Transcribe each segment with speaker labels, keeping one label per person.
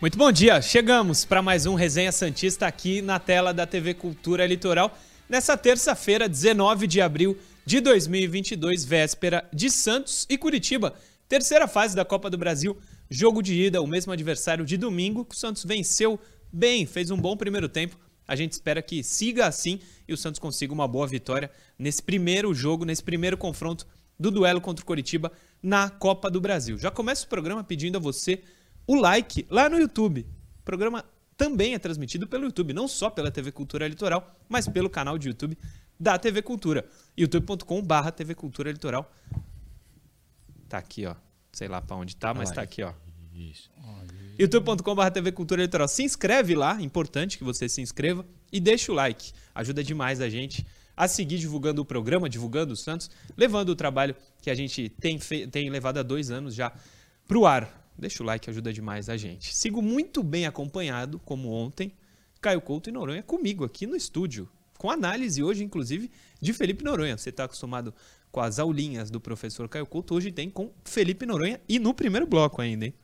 Speaker 1: Muito bom dia, chegamos para mais um Resenha Santista aqui na tela da TV Cultura Litoral, nessa terça-feira, 19 de abril de 2022, véspera de Santos e Curitiba, terceira fase da Copa do Brasil, jogo de ida, o mesmo adversário de domingo, que o Santos venceu bem, fez um bom primeiro tempo, a gente espera que siga assim e o Santos consiga uma boa vitória nesse primeiro jogo, nesse primeiro confronto do duelo contra o Curitiba na Copa do Brasil. Já começa o programa pedindo a você o like lá no YouTube. O programa também é transmitido pelo YouTube, não só pela TV Cultura Litoral, mas pelo canal de YouTube da TV Cultura. youtube.com/barra TV Cultura Litoral. Tá aqui, ó. Sei lá para onde tá, mas tá aqui, ó. Isso. youtube.com/barra TV Cultura Litoral. Se inscreve lá, importante que você se inscreva e deixa o like. Ajuda demais a gente a seguir divulgando o programa, divulgando o Santos, levando o trabalho que a gente tem, tem levado há dois anos já para o ar. Deixa o like, ajuda demais a gente. Sigo muito bem acompanhado, como ontem, Caio Couto e Noronha comigo aqui no estúdio, com análise hoje, inclusive, de Felipe Noronha. Você está acostumado com as aulinhas do professor Caio Couto, hoje tem com Felipe Noronha e no primeiro bloco ainda, hein?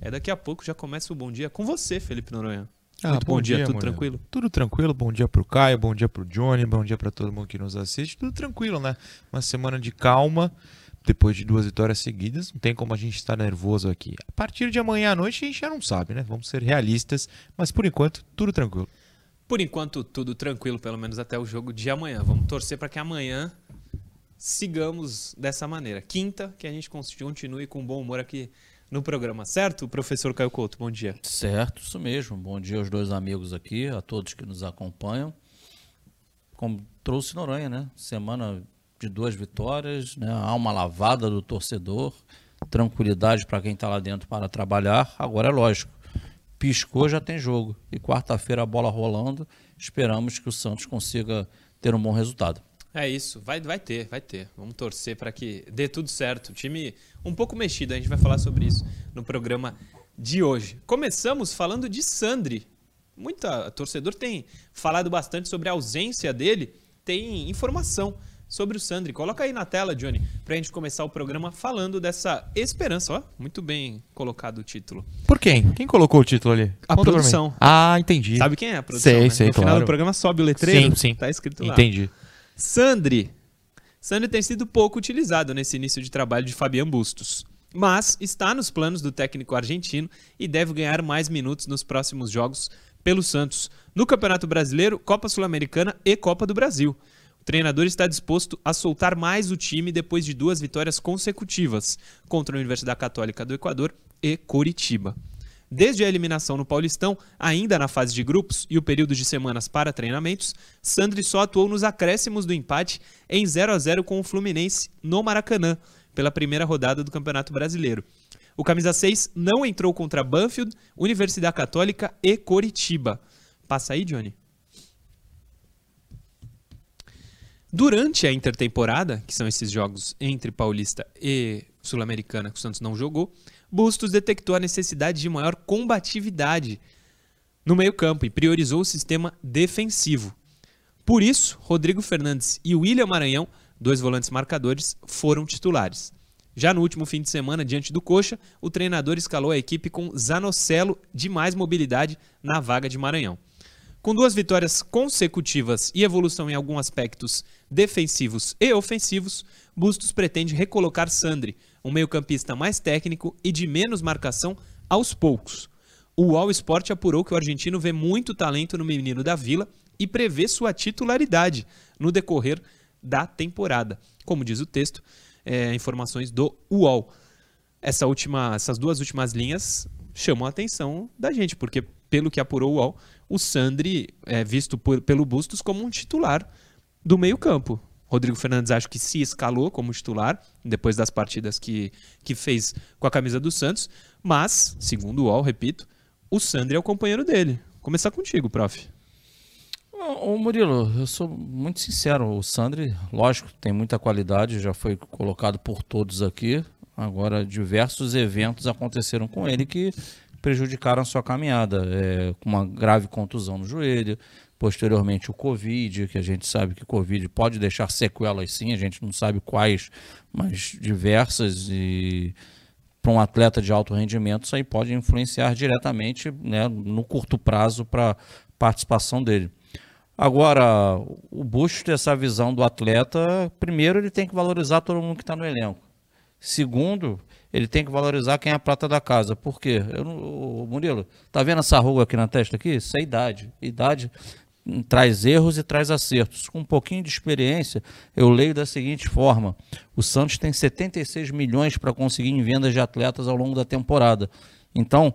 Speaker 1: É daqui a pouco, já começa o bom dia com você, Felipe Noronha.
Speaker 2: Ah, Muito bom, bom dia, dia, tudo tranquilo? Tudo tranquilo, bom dia pro Caio, bom dia pro Johnny, bom dia para todo mundo que nos assiste, tudo tranquilo, né? Uma semana de calma, depois de duas vitórias seguidas, não tem como a gente estar nervoso aqui. A partir de amanhã à noite a gente já não sabe, né? Vamos ser realistas, mas por enquanto tudo tranquilo.
Speaker 1: Por enquanto tudo tranquilo, pelo menos até o jogo de amanhã. Vamos torcer para que amanhã sigamos dessa maneira. Quinta, que a gente continue com bom humor aqui no programa, certo, professor Caio Couto? Bom dia.
Speaker 3: Certo, isso mesmo. Bom dia aos dois amigos aqui, a todos que nos acompanham. Como trouxe Noronha, né? Semana de duas vitórias, né? alma lavada do torcedor, tranquilidade para quem está lá dentro para trabalhar. Agora é lógico, piscou já tem jogo. E quarta-feira a bola rolando, esperamos que o Santos consiga ter um bom resultado.
Speaker 1: É isso, vai, vai ter, vai ter. Vamos torcer para que dê tudo certo. O time um pouco mexido, a gente vai falar sobre isso no programa de hoje. Começamos falando de Sandri. Muita torcedor tem falado bastante sobre a ausência dele, tem informação sobre o Sandri. Coloca aí na tela, Johnny, pra gente começar o programa falando dessa esperança. Ó, muito bem colocado o título.
Speaker 2: Por quem? Quem colocou o título ali?
Speaker 1: A Conta produção.
Speaker 2: Ah, entendi.
Speaker 1: Sabe quem é a produção?
Speaker 2: Sei,
Speaker 1: né?
Speaker 2: sei,
Speaker 1: No
Speaker 2: claro.
Speaker 1: final do programa sobe o letreiro.
Speaker 2: Sim, sim.
Speaker 1: Tá escrito lá.
Speaker 2: Entendi.
Speaker 1: Sandri. Sandri tem sido pouco utilizado nesse início de trabalho de Fabian Bustos. Mas está nos planos do técnico argentino e deve ganhar mais minutos nos próximos jogos pelo Santos, no Campeonato Brasileiro, Copa Sul-Americana e Copa do Brasil. O treinador está disposto a soltar mais o time depois de duas vitórias consecutivas contra a Universidade Católica do Equador e Coritiba. Desde a eliminação no Paulistão, ainda na fase de grupos e o período de semanas para treinamentos, Sandri só atuou nos acréscimos do empate em 0 a 0 com o Fluminense no Maracanã, pela primeira rodada do Campeonato Brasileiro. O camisa 6 não entrou contra Banfield, Universidade Católica e Coritiba. Passa aí, Johnny. Durante a intertemporada, que são esses jogos entre Paulista e Sul-Americana que o Santos não jogou, Bustos detectou a necessidade de maior combatividade no meio-campo e priorizou o sistema defensivo. Por isso, Rodrigo Fernandes e William Maranhão, dois volantes marcadores, foram titulares. Já no último fim de semana, diante do Coxa, o treinador escalou a equipe com Zanocelo de mais mobilidade na vaga de Maranhão. Com duas vitórias consecutivas e evolução em alguns aspectos defensivos e ofensivos, Bustos pretende recolocar Sandri, um meio-campista mais técnico e de menos marcação, aos poucos. O All Sport apurou que o argentino vê muito talento no menino da Vila e prevê sua titularidade no decorrer da temporada. Como diz o texto, é, informações do UOL. Essa última, essas duas últimas linhas chamam a atenção da gente, porque, pelo que apurou o UOL, o Sandri é visto por, pelo Bustos como um titular do meio-campo. Rodrigo Fernandes acho que se escalou como titular depois das partidas que, que fez com a camisa do Santos, mas, segundo o UOL, repito, o Sandri é o companheiro dele. Vou começar contigo, prof.
Speaker 3: Ô Murilo, eu sou muito sincero, o Sandri, lógico, tem muita qualidade, já foi colocado por todos aqui. Agora, diversos eventos aconteceram com ele que prejudicaram sua caminhada, é, com uma grave contusão no joelho, posteriormente o Covid, que a gente sabe que o Covid pode deixar sequelas sim, a gente não sabe quais, mas diversas e para um atleta de alto rendimento, isso aí pode influenciar diretamente né, no curto prazo para participação dele. Agora, o Bush ter essa visão do atleta, primeiro ele tem que valorizar todo mundo que está no elenco. Segundo, ele tem que valorizar quem é a prata da casa. Por quê? Eu Murilo, tá vendo essa ruga aqui na testa aqui? Isso é idade. Idade traz erros e traz acertos. Com um pouquinho de experiência, eu leio da seguinte forma: o Santos tem 76 milhões para conseguir em vendas de atletas ao longo da temporada. Então,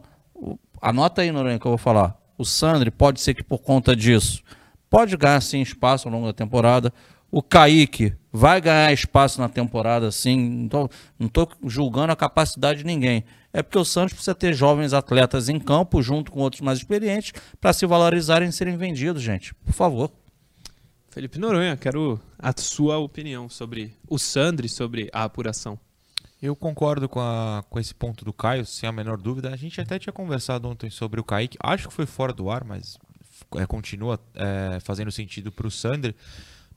Speaker 3: anota aí, Noronha, que eu vou falar. O Sandri pode ser que por conta disso pode ganhar sim espaço ao longo da temporada. O Kaique vai ganhar espaço na temporada, sim. Não estou julgando a capacidade de ninguém. É porque o Santos precisa ter jovens atletas em campo, junto com outros mais experientes, para se valorizarem e serem vendidos, gente. Por favor.
Speaker 1: Felipe Noronha, quero a sua opinião sobre o Sandri, sobre a apuração.
Speaker 2: Eu concordo com, a, com esse ponto do Caio, sem a menor dúvida. A gente até tinha conversado ontem sobre o Kaique. Acho que foi fora do ar, mas é, continua é, fazendo sentido para o Sander.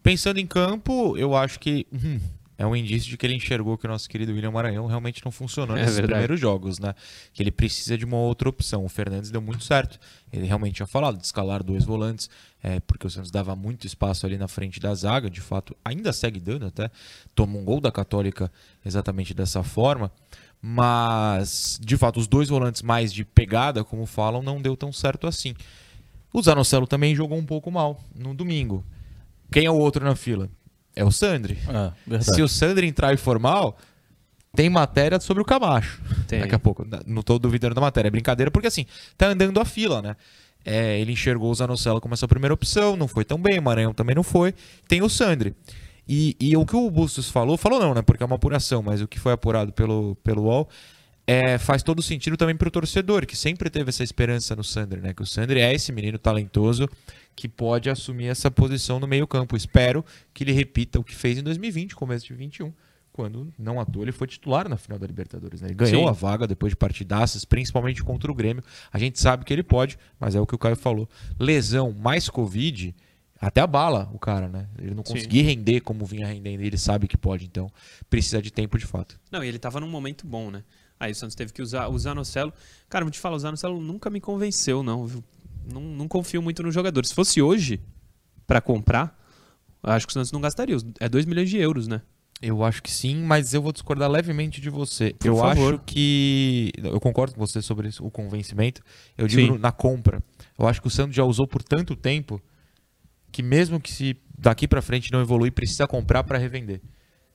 Speaker 2: Pensando em campo, eu acho que hum, é um indício de que ele enxergou que o nosso querido William Maranhão realmente não funcionou é nesses primeiros jogos, né? Que ele precisa de uma outra opção. O Fernandes deu muito certo. Ele realmente tinha falado de escalar dois volantes, é, porque o Santos dava muito espaço ali na frente da zaga. De fato, ainda segue dando até. Toma um gol da Católica exatamente dessa forma. Mas, de fato, os dois volantes mais de pegada, como falam, não deu tão certo assim. O Zanocelo também jogou um pouco mal no domingo. Quem é o outro na fila? É o Sandri. É, Se o Sandri entrar e for mal, tem matéria sobre o Camacho. Tem. Daqui a pouco. Não estou duvidando da matéria. É brincadeira, porque assim, tá andando a fila, né? É, ele enxergou o Zanocelo como essa primeira opção, não foi tão bem, o Maranhão também não foi. Tem o Sandri. E, e o que o Bustos falou, falou não, né? Porque é uma apuração, mas o que foi apurado pelo, pelo UOL é, faz todo sentido também para o torcedor, que sempre teve essa esperança no Sandri, né? Que o Sandri é esse menino talentoso que pode assumir essa posição no meio-campo. Espero que ele repita o que fez em 2020, começo de 21, quando não à toa ele foi titular na final da Libertadores. Né? Ele ganhou Sim. a vaga depois de partidaças, principalmente contra o Grêmio. A gente sabe que ele pode, mas é o que o Caio falou. Lesão mais Covid até a bala o cara, né? Ele não conseguia render como vinha rendendo, ele sabe que pode, então precisa de tempo de fato.
Speaker 1: Não, e ele estava num momento bom, né? Aí o Santos teve que usar o Zanocelo. Cara, vou te falar, o Zanocelo nunca me convenceu, não. Não, não confio muito no jogador. Se fosse hoje, para comprar, acho que o Santos não gastaria. É 2 milhões de euros, né?
Speaker 2: Eu acho que sim, mas eu vou discordar levemente de você. Por eu favor. acho que. Eu concordo com você sobre o convencimento. Eu digo sim. na compra. Eu acho que o Santos já usou por tanto tempo que, mesmo que se daqui para frente não evoluir, precisa comprar para revender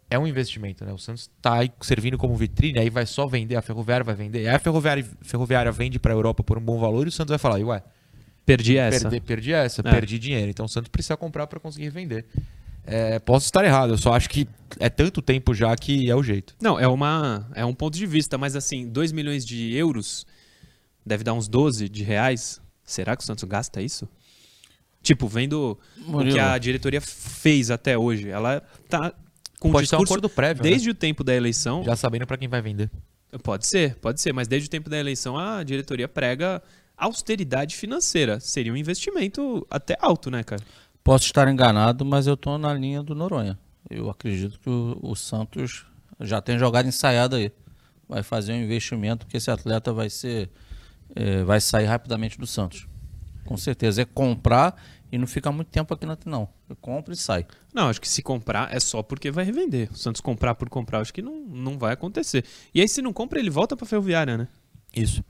Speaker 2: é um investimento, né? O Santos está servindo como vitrine, aí vai só vender, a Ferroviária vai vender. Aí a Ferroviária, Ferroviária vende para a Europa por um bom valor e o Santos vai falar, ué,
Speaker 1: perdi essa.
Speaker 2: Perdi, perdi essa, é. perdi dinheiro. Então o Santos precisa comprar para conseguir vender. É, posso estar errado, eu só acho que é tanto tempo já que é o jeito.
Speaker 1: Não, é, uma, é um ponto de vista, mas assim, 2 milhões de euros deve dar uns 12 de reais. Será que o Santos gasta isso? Tipo, vendo Murilo. o que a diretoria fez até hoje, ela tá com
Speaker 2: pode ser um acordo prévio.
Speaker 1: Desde
Speaker 2: né?
Speaker 1: o tempo da eleição.
Speaker 2: Já sabendo para quem vai vender.
Speaker 1: Pode ser, pode ser, mas desde o tempo da eleição a diretoria prega austeridade financeira. Seria um investimento até alto, né, cara?
Speaker 3: Posso estar enganado, mas eu estou na linha do Noronha. Eu acredito que o, o Santos já tem jogada ensaiada aí. Vai fazer um investimento que esse atleta vai ser. É, vai sair rapidamente do Santos. Com certeza. É comprar e não fica muito tempo aqui não. Compra e sai.
Speaker 1: Não, acho que se comprar é só porque vai revender. O Santos comprar por comprar, acho que não, não vai acontecer. E aí, se não compra, ele volta pra Ferroviária, né?
Speaker 2: Isso.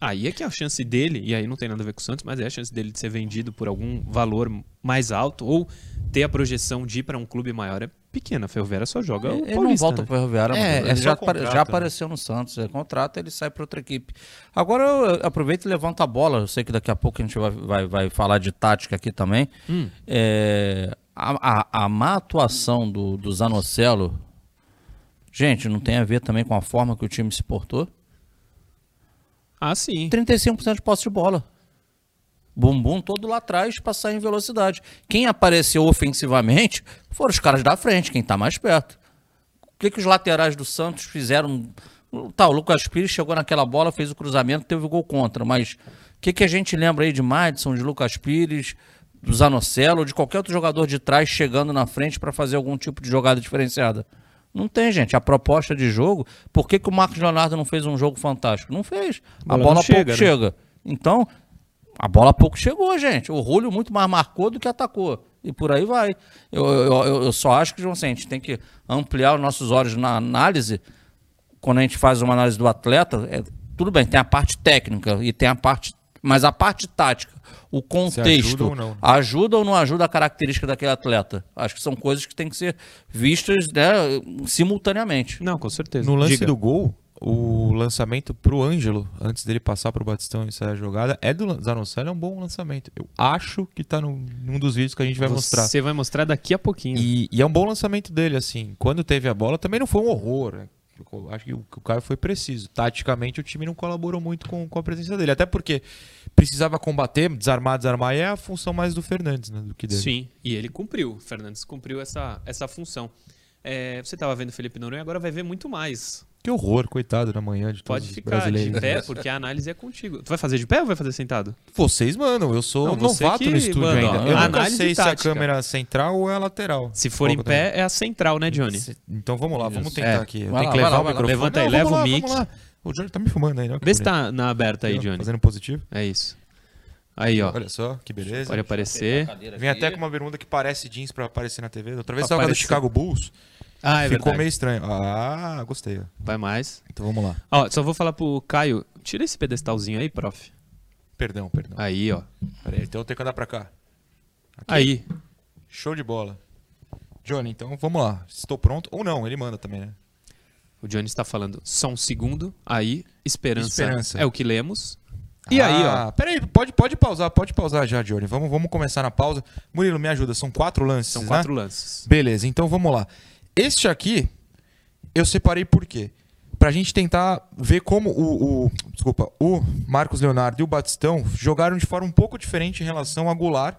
Speaker 1: Aí é que a chance dele, e aí não tem nada a ver com o Santos, mas é a chance dele de ser vendido por algum valor mais alto ou ter a projeção de ir para um clube maior é pequena. A Ferroviária só joga o
Speaker 3: Ele não volta né? para a Ferroviária. É, ele é já, contrato, já né? apareceu no Santos. É contrato, ele sai para outra equipe. Agora eu aproveito e levanto a bola. Eu sei que daqui a pouco a gente vai, vai, vai falar de tática aqui também. Hum. É, a, a, a má atuação do, do Zanocelo, gente, não tem a ver também com a forma que o time se portou?
Speaker 1: Ah, sim.
Speaker 3: 35% de posse de bola. Bumbum todo lá atrás para sair em velocidade. Quem apareceu ofensivamente foram os caras da frente, quem está mais perto. O que, que os laterais do Santos fizeram? Tá, o Lucas Pires chegou naquela bola, fez o cruzamento, teve o gol contra. Mas o que, que a gente lembra aí de Madison, de Lucas Pires, do Zanocelo, de qualquer outro jogador de trás chegando na frente para fazer algum tipo de jogada diferenciada? Não tem, gente. A proposta de jogo, por que, que o Marcos Leonardo não fez um jogo fantástico? Não fez. A bola, bola chega, pouco né? chega. Então, a bola pouco chegou, gente. O Rúlio muito mais marcou do que atacou. E por aí vai. Eu, eu, eu só acho que, João, assim, a gente tem que ampliar os nossos olhos na análise. Quando a gente faz uma análise do atleta, é, tudo bem, tem a parte técnica e tem a parte. Mas a parte tática, o contexto, ajuda ou, não, ajuda ou não ajuda a característica daquele atleta? Acho que são coisas que têm que ser vistas né, simultaneamente.
Speaker 1: Não, com certeza.
Speaker 2: No lance Diga. do gol, o lançamento pro Ângelo, antes dele passar pro Batistão e sair a jogada, é do Zanocelo, é um bom lançamento. Eu acho que tá num, num dos vídeos que a gente vai
Speaker 1: Você
Speaker 2: mostrar.
Speaker 1: Você vai mostrar daqui a pouquinho.
Speaker 2: E, e, é um bom lançamento dele, assim. Quando teve a bola, também não foi um horror. Né? acho que o, que o Caio foi preciso. Taticamente, o time não colaborou muito com, com a presença dele. Até porque precisava combater, desarmar, desarmar, é a função mais do Fernandes, né? Do que dele.
Speaker 1: Sim, e ele cumpriu. O Fernandes cumpriu essa, essa função. É, você estava vendo o Felipe Noronha, agora vai ver muito mais.
Speaker 2: Que horror, coitado, na manhã de todos
Speaker 1: Pode ficar de pé, porque a análise é contigo. Tu vai fazer de pé ou vai fazer sentado?
Speaker 2: Vocês mandam, eu sou não, novato que, no estúdio mano, ainda. Eu nunca sei tática. se a câmera é central ou é lateral.
Speaker 1: Se for em pé, também. é a central, né, Johnny?
Speaker 2: Então vamos lá, vamos tentar é. aqui.
Speaker 1: Eu vai tenho lá, que levar lá, o microfone. Levanta aí, leva o mic.
Speaker 2: O Johnny tá me fumando aí,
Speaker 1: não? Vê se tá na aberta aí, Johnny.
Speaker 2: Fazendo positivo.
Speaker 1: É isso. Aí, ó.
Speaker 2: Olha só, que beleza.
Speaker 1: Pode aparecer.
Speaker 2: Vem até com uma bermuda que parece jeans pra aparecer na TV. Outra vez tava do Chicago Bulls.
Speaker 1: Ah, é
Speaker 2: Ficou
Speaker 1: verdade.
Speaker 2: meio estranho. Ah, gostei.
Speaker 1: Vai mais.
Speaker 2: Então vamos lá.
Speaker 1: Ó, só vou falar pro Caio. Tira esse pedestalzinho aí, prof.
Speaker 2: Perdão, perdão.
Speaker 1: Aí, ó.
Speaker 2: Pera aí, então eu tenho que andar pra cá.
Speaker 1: Aqui. Aí.
Speaker 2: Show de bola. Johnny, então vamos lá. Estou pronto. Ou não, ele manda também, né?
Speaker 1: O Johnny está falando só um segundo. Aí, esperança, esperança. é o que lemos. E ah, aí, ó.
Speaker 2: Peraí, pode, pode pausar, pode pausar já, Johnny. Vamos, vamos começar na pausa. Murilo, me ajuda. São quatro lances.
Speaker 1: São
Speaker 2: né?
Speaker 1: quatro lances.
Speaker 2: Beleza, então vamos lá. Este aqui eu separei por quê? Pra gente tentar ver como o, o, desculpa, o Marcos Leonardo e o Batistão jogaram de forma um pouco diferente em relação a Goulart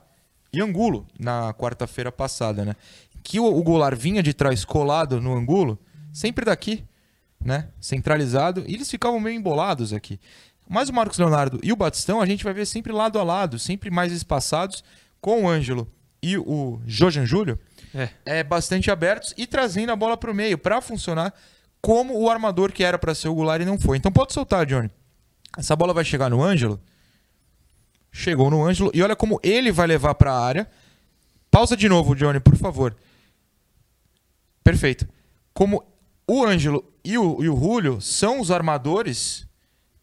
Speaker 2: e Angulo na quarta-feira passada, né? Que o, o Goulart vinha de trás colado no Angulo, sempre daqui, né? Centralizado, e eles ficavam meio embolados aqui. Mas o Marcos Leonardo e o Batistão a gente vai ver sempre lado a lado, sempre mais espaçados, com o Ângelo e o Jojan Júlio é. é bastante abertos e trazendo a bola para o meio para funcionar como o armador que era para ser o Goulart e não foi. Então pode soltar, Johnny. Essa bola vai chegar no Ângelo. Chegou no Ângelo e olha como ele vai levar para a área. Pausa de novo, Johnny, por favor. Perfeito. Como o Ângelo e o, e o Julio são os armadores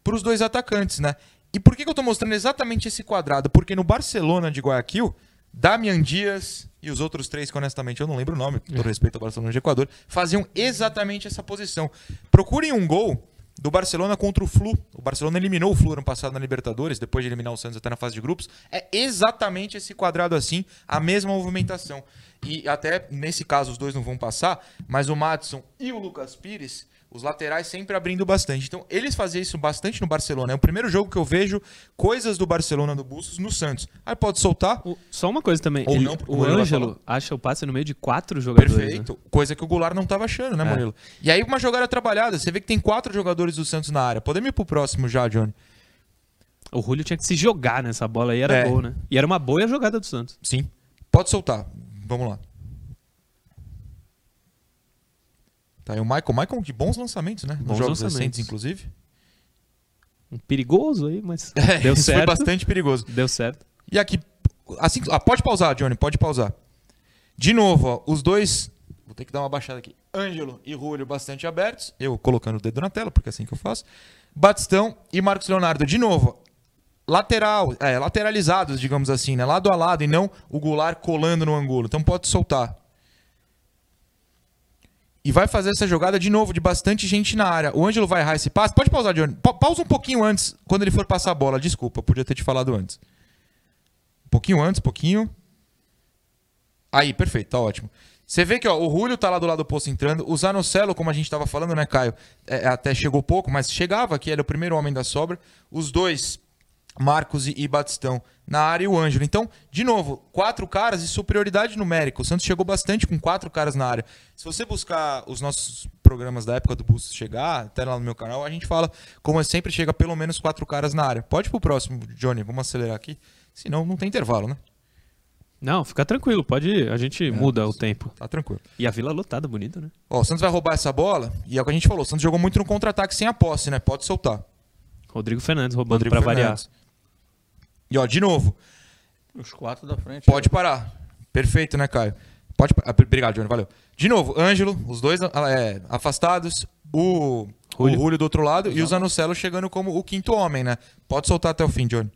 Speaker 2: para os dois atacantes, né? E por que, que eu estou mostrando exatamente esse quadrado? Porque no Barcelona de Guayaquil, Damian Dias e os outros três, que honestamente eu não lembro o nome, com todo respeito ao Barcelona de Equador, faziam exatamente essa posição. Procurem um gol do Barcelona contra o Flu. O Barcelona eliminou o Flu ano passado na Libertadores, depois de eliminar o Santos até na fase de grupos. É exatamente esse quadrado assim, a mesma movimentação. E até nesse caso os dois não vão passar, mas o Madison e o Lucas Pires os laterais sempre abrindo bastante. Então, eles faziam isso bastante no Barcelona. É o primeiro jogo que eu vejo coisas do Barcelona do Bustos no Santos. Aí pode soltar.
Speaker 1: O, só uma coisa também. Ou ele, não, o Ângelo acha o passe no meio de quatro jogadores.
Speaker 2: Né? Perfeito. Né? Coisa que o Goulart não estava achando, né, é. Murilo? E aí, uma jogada trabalhada. Você vê que tem quatro jogadores do Santos na área. Podemos ir pro próximo já, Johnny?
Speaker 1: O Julio tinha que se jogar nessa bola aí, era é. gol, né? E era uma boa jogada do Santos.
Speaker 2: Sim. Pode soltar. Vamos lá. Tá aí o Michael. Michael de bons lançamentos, né? Bons Nos jogos lançamentos. recentes, inclusive.
Speaker 1: Perigoso aí, mas é, deu certo.
Speaker 2: Foi bastante perigoso.
Speaker 1: Deu certo.
Speaker 2: E aqui, assim, ah, pode pausar, Johnny, pode pausar. De novo, ó, os dois, vou ter que dar uma baixada aqui. Ângelo e Julio bastante abertos, eu colocando o dedo na tela, porque é assim que eu faço. Batistão e Marcos Leonardo, de novo, lateral, é, lateralizados, digamos assim, né? Lado a lado e não o Goulart colando no ângulo. Então pode soltar. E vai fazer essa jogada de novo, de bastante gente na área. O Ângelo vai errar esse passe. Pode pausar, Johnny. Pa pausa um pouquinho antes, quando ele for passar a bola. Desculpa, podia ter te falado antes. Um pouquinho antes, pouquinho. Aí, perfeito, tá ótimo. Você vê que ó, o Julio tá lá do lado do posto entrando. O Zanocelo, como a gente estava falando, né, Caio? É, até chegou pouco, mas chegava aqui, era o primeiro homem da sobra. Os dois Marcos e, Batistão na área e o Ângelo. Então, de novo, quatro caras e superioridade numérica. O Santos chegou bastante com quatro caras na área. Se você buscar os nossos programas da época do Bustos chegar, até lá no meu canal, a gente fala como é sempre chega pelo menos quatro caras na área. Pode ir pro próximo, Johnny, vamos acelerar aqui. Senão não tem intervalo, né?
Speaker 1: Não, fica tranquilo, pode ir. A gente é, muda o tempo.
Speaker 2: Tá tranquilo.
Speaker 1: E a Vila lotada, bonita, né?
Speaker 2: Ó, o Santos vai roubar essa bola, e é o que a gente falou, o Santos jogou muito no contra-ataque sem a posse, né? Pode soltar.
Speaker 1: Rodrigo Fernandes roubando Fernandes. variar.
Speaker 2: E ó, de novo.
Speaker 3: Os quatro da frente.
Speaker 2: Pode aí. parar. Perfeito, né, Caio? Pode parar. Obrigado, Johnny, valeu. De novo, Ângelo, os dois é, afastados, o Julio. o Julio do outro lado Exato. e o Zanocelo chegando como o quinto homem, né? Pode soltar até o fim, Johnny.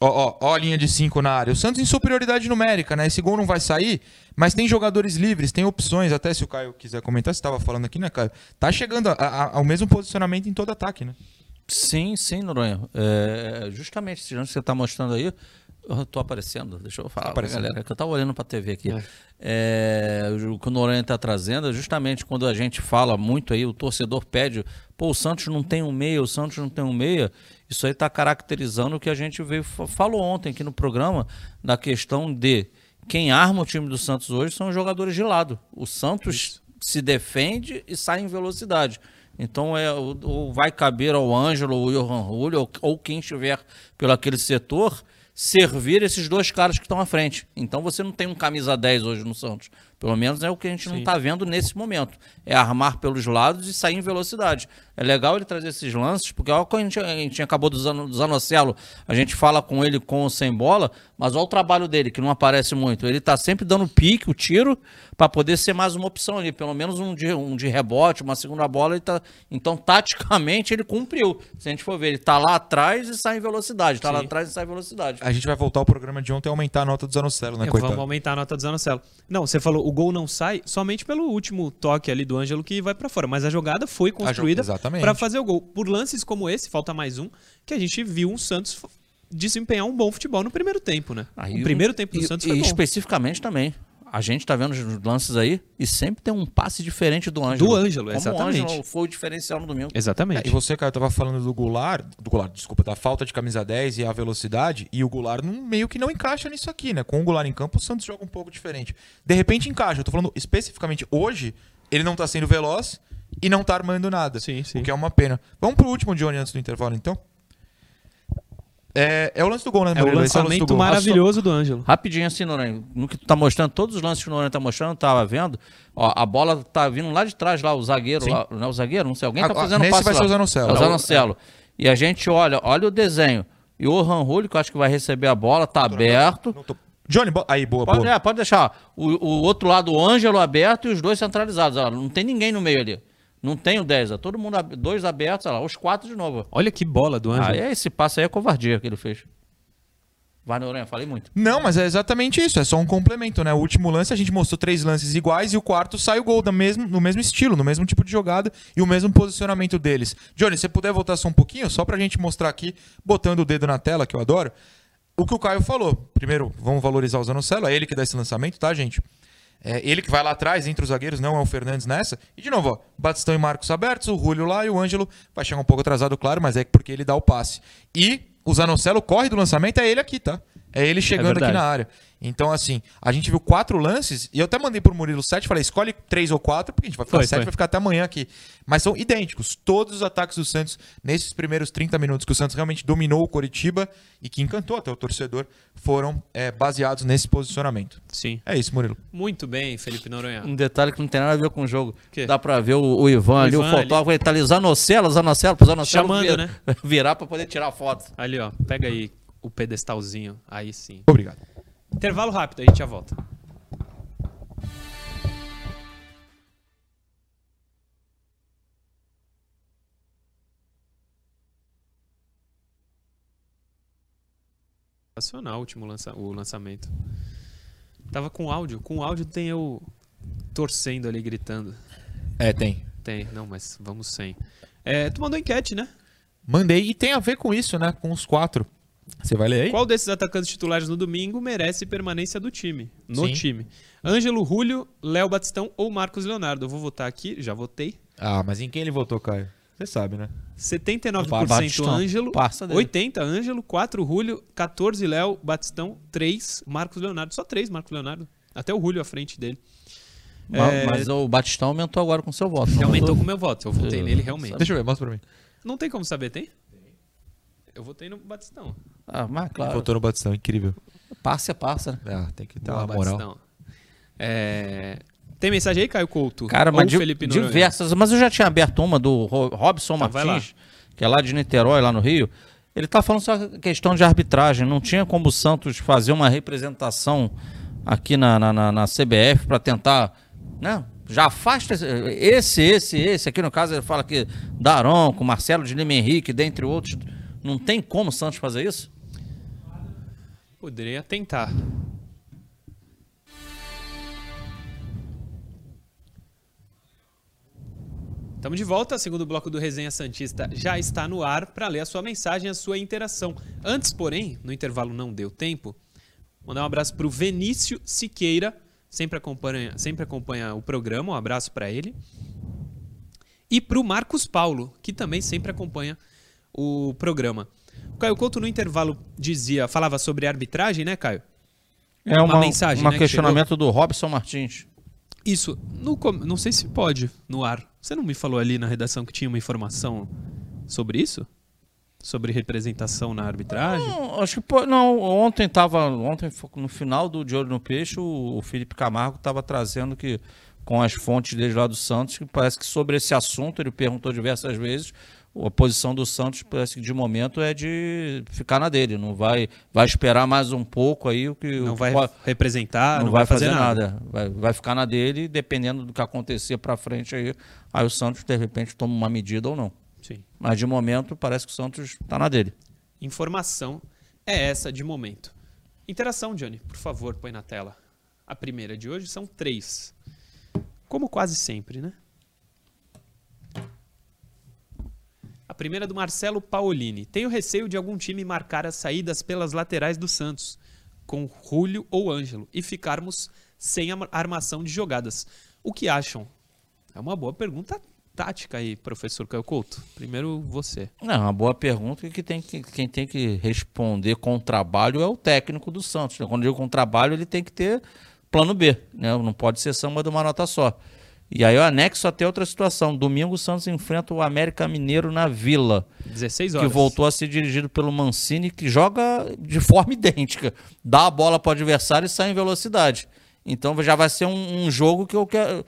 Speaker 2: Ó, ó, ó a linha de 5 na área. O Santos em superioridade numérica, né? Esse gol não vai sair, mas tem jogadores livres, tem opções. Até se o Caio quiser comentar, você estava falando aqui, né, Caio? Tá chegando a, a, ao mesmo posicionamento em todo ataque, né?
Speaker 3: Sim, sim, Noronha. É, justamente esse lance que você está mostrando aí, eu tô aparecendo, deixa eu falar pra galera, que eu tava olhando pra TV aqui. É. É, o que o Noronha tá trazendo é justamente quando a gente fala muito aí, o torcedor pede, pô, o Santos não tem um meia, o Santos não tem um meia. Isso aí tá caracterizando o que a gente veio, falou ontem aqui no programa, da questão de quem arma o time do Santos hoje são os jogadores de lado. O Santos Isso. se defende e sai em velocidade. Então é, ou, vai caber ao Ângelo, ou Johan Julio, ou, ou quem estiver pelo aquele setor servir esses dois caras que estão à frente. Então você não tem um camisa 10 hoje no Santos. Pelo menos é o que a gente Sim. não está vendo nesse momento. É armar pelos lados e sair em velocidade. É legal ele trazer esses lances, porque olha quando a gente, a gente acabou do, Zan, do Zanocelo, a gente fala com ele com ou sem bola, mas olha o trabalho dele, que não aparece muito. Ele está sempre dando pique, o tiro, para poder ser mais uma opção ali. Pelo menos um de, um de rebote, uma segunda bola. Ele tá, então, taticamente, ele cumpriu. Se a gente for ver, ele está lá atrás e sai em velocidade. Está lá atrás e sai em velocidade.
Speaker 2: A gente vai voltar ao programa de ontem e aumentar a nota do Zanocelo, né, é,
Speaker 1: Vamos aumentar a nota do Zanocelo. Não, você falou, o gol não sai somente pelo último toque ali do Ângelo que vai para fora. Mas a jogada foi construída para fazer o gol. Por lances como esse, falta mais um, que a gente viu um Santos desempenhar um bom futebol no primeiro tempo, né? Aí o primeiro tempo do
Speaker 3: e,
Speaker 1: Santos foi
Speaker 3: e
Speaker 1: bom.
Speaker 3: especificamente também. A gente tá vendo os lances aí e sempre tem um passe diferente do Ângelo.
Speaker 1: Do Ângelo, exatamente.
Speaker 3: O Ângelo foi o diferencial no domingo.
Speaker 1: Exatamente.
Speaker 2: É, e você, cara, tava falando do Goulart, do Goulart, desculpa, da falta de camisa 10 e a velocidade, e o Goulart não, meio que não encaixa nisso aqui, né? Com o Goulart em campo, o Santos joga um pouco diferente. De repente encaixa. Eu tô falando especificamente hoje, ele não tá sendo veloz e não tá armando nada.
Speaker 1: Sim, sim.
Speaker 2: O que é uma pena. Vamos pro último, Johnny, antes do intervalo, então? É, é o lance do gol, né?
Speaker 1: É o lançamento é o maravilhoso do Ângelo.
Speaker 3: Rapidinho assim, Noronha. No que tu tá mostrando, todos os lances que o Noronha tá mostrando, tava vendo. Ó, a bola tá vindo lá de trás, lá, o zagueiro, lá, não é o zagueiro? Não sei, alguém tá fazendo
Speaker 2: ah,
Speaker 3: passe
Speaker 2: vai
Speaker 3: lá.
Speaker 2: ser o Zanocelo. É
Speaker 3: o Zanocelo. E a gente olha, olha o desenho. E o Orhan Julio, que eu acho que vai receber a bola, tá aberto. Não, não tô...
Speaker 2: Johnny, aí, boa,
Speaker 3: pode,
Speaker 2: boa.
Speaker 3: É, pode deixar. O, o outro lado, o Ângelo aberto e os dois centralizados. Ó, não tem ninguém no meio ali. Não tem o 10, é todo mundo, dois abertos, olha lá, os quatro de novo.
Speaker 1: Olha que bola do Ângelo.
Speaker 3: Ah, esse passo aí é covardia que ele fez. Vai, Noronha, falei muito.
Speaker 2: Não, mas é exatamente isso, é só um complemento, né? O último lance a gente mostrou três lances iguais e o quarto sai o gol da mesmo, no mesmo estilo, no mesmo tipo de jogada e o mesmo posicionamento deles. Johnny, se puder voltar só um pouquinho, só pra gente mostrar aqui, botando o dedo na tela, que eu adoro, o que o Caio falou. Primeiro, vamos valorizar o Zanocelo, é ele que dá esse lançamento, tá, gente? É ele que vai lá atrás, entre os zagueiros, não é o Fernandes nessa. E de novo, ó, Batistão e Marcos abertos, o Julio lá e o Ângelo vai chegar um pouco atrasado, claro, mas é porque ele dá o passe. E o Zanocelo corre do lançamento, é ele aqui, tá? É ele chegando é aqui na área. Então, assim, a gente viu quatro lances, e eu até mandei pro Murilo sete, falei, escolhe três ou quatro, porque a gente vai ficar foi, sete, foi. vai ficar até amanhã aqui. Mas são idênticos. Todos os ataques do Santos, nesses primeiros 30 minutos que o Santos realmente dominou o Coritiba e que encantou até o torcedor, foram é, baseados nesse posicionamento.
Speaker 1: Sim.
Speaker 2: É isso, Murilo.
Speaker 1: Muito bem, Felipe Noronha.
Speaker 3: Um detalhe que não tem nada a ver com o jogo. Que? Dá pra ver o, o Ivan o ali, Ivan o fotógrafo, ele tá ali, Zanocelo, Zanocelo, Zanocelo
Speaker 1: Chamando,
Speaker 3: vir,
Speaker 1: né?
Speaker 3: virar pra poder tirar foto.
Speaker 1: Ali, ó, pega aí o pedestalzinho, aí sim.
Speaker 2: Obrigado.
Speaker 1: Intervalo rápido, a gente já volta. Sensacional o último lança, o lançamento. Tava com áudio. Com áudio tem eu torcendo ali, gritando.
Speaker 2: É, tem.
Speaker 1: Tem, não, mas vamos sem. É, tu mandou enquete, né?
Speaker 2: Mandei, e tem a ver com isso, né? Com os quatro. Você vai ler aí?
Speaker 1: Qual desses atacantes titulares no domingo merece permanência do time? No Sim. time. Ângelo Julio, Léo Batistão ou Marcos Leonardo? Eu vou votar aqui, já votei.
Speaker 2: Ah, mas em quem ele votou, Caio? Você sabe, né?
Speaker 1: 79% Batistão. Ângelo, 80% Ângelo, 4 Julio, 14 Léo, Batistão, 3 Marcos Leonardo. Só 3 Marcos Leonardo. Até o Julio à frente dele.
Speaker 3: Mas, é... mas o Batistão aumentou agora com seu voto.
Speaker 1: Aumentou com o meu voto. Eu votei eu... nele realmente.
Speaker 2: Deixa eu ver, mostra pra mim.
Speaker 1: Não tem como saber, tem? Eu votei no Batistão.
Speaker 3: Ah, mas claro.
Speaker 2: Voltou no Batistão, incrível.
Speaker 3: Passe é passe, né?
Speaker 2: Ah, tem que dar
Speaker 1: Boa,
Speaker 2: uma moral.
Speaker 1: Batistão. É, Tem mensagem aí, Caio Couto?
Speaker 3: Cara,
Speaker 1: Ou
Speaker 3: mas di-
Speaker 1: Felipe Noronha?
Speaker 3: diversas. Mas eu já tinha aberto uma do Ro- Robson
Speaker 1: vai
Speaker 3: Martins, que é lá de Niterói, lá no Rio. Ele tá falando só questão de arbitragem. Não tinha como o Santos fazer uma representação aqui na, na, na- na CBF para tentar. Né? Já afasta esse- esse, esse, esse. Aqui no caso ele fala que Daronco, Marcelo de Lima Henrique, dentre outros. Não tem como o Santos fazer isso?
Speaker 1: Poderia tentar. Estamos de volta. Segundo bloco do Resenha Santista já está no ar para ler a sua mensagem, a sua interação. Antes, porém, no intervalo não deu tempo, mandar um abraço para o Venício Siqueira, sempre acompanha, sempre acompanha o programa. Um abraço para ele. E para o Marcos Paulo, que também sempre acompanha o programa. O Caio Couto, no intervalo, dizia, falava sobre arbitragem, né, Caio?
Speaker 3: É
Speaker 1: Uma mensagem,
Speaker 3: uma
Speaker 1: né, que
Speaker 3: questionamento do Robson Martins.
Speaker 1: Isso, no não sei se pode no ar. Você não me falou ali na redação que tinha uma informação sobre isso? Sobre representação na arbitragem?
Speaker 3: Não, acho que não. Ontem tava, ontem no final do De Olho no Peixe, o, o Felipe Camargo estava trazendo que com as fontes dele lá do Santos, que parece que sobre esse assunto ele perguntou diversas vezes. A posição do Santos parece que de momento é de ficar na dele, não vai, vai esperar mais um pouco aí o que
Speaker 1: Não
Speaker 3: o
Speaker 1: vai
Speaker 3: pode-
Speaker 1: representar,
Speaker 3: não, vai fazer, nada. Vai, vai ficar na dele, e dependendo do que acontecer para frente aí, aí o Santos de repente toma uma medida ou não.
Speaker 1: Sim.
Speaker 3: Mas de momento parece que o Santos está na dele.
Speaker 1: Informação é essa de momento. Interação, Johnny, por favor, põe na tela. A primeira de hoje são três. Como quase sempre, né? Primeira é do Marcelo Paolini. Tenho receio de algum time marcar as saídas pelas laterais do Santos, com Julio ou Ângelo, e ficarmos sem armação de jogadas. O que acham? É uma boa pergunta tática aí, professor Caio Couto. Primeiro você.
Speaker 3: Não, é uma boa pergunta que, tem que quem tem que responder com trabalho é o técnico do Santos. né? Quando eu digo com trabalho, ele tem que ter plano B, né? Não pode ser samba de uma nota só. E aí eu anexo até outra situação. Domingo o Santos enfrenta o América Mineiro na Vila,
Speaker 1: 16
Speaker 3: que
Speaker 1: horas.
Speaker 3: voltou a ser dirigido pelo Mancini, que joga de forma idêntica. Dá a bola para o adversário e sai em velocidade. Então já vai ser um, um jogo que eu quero.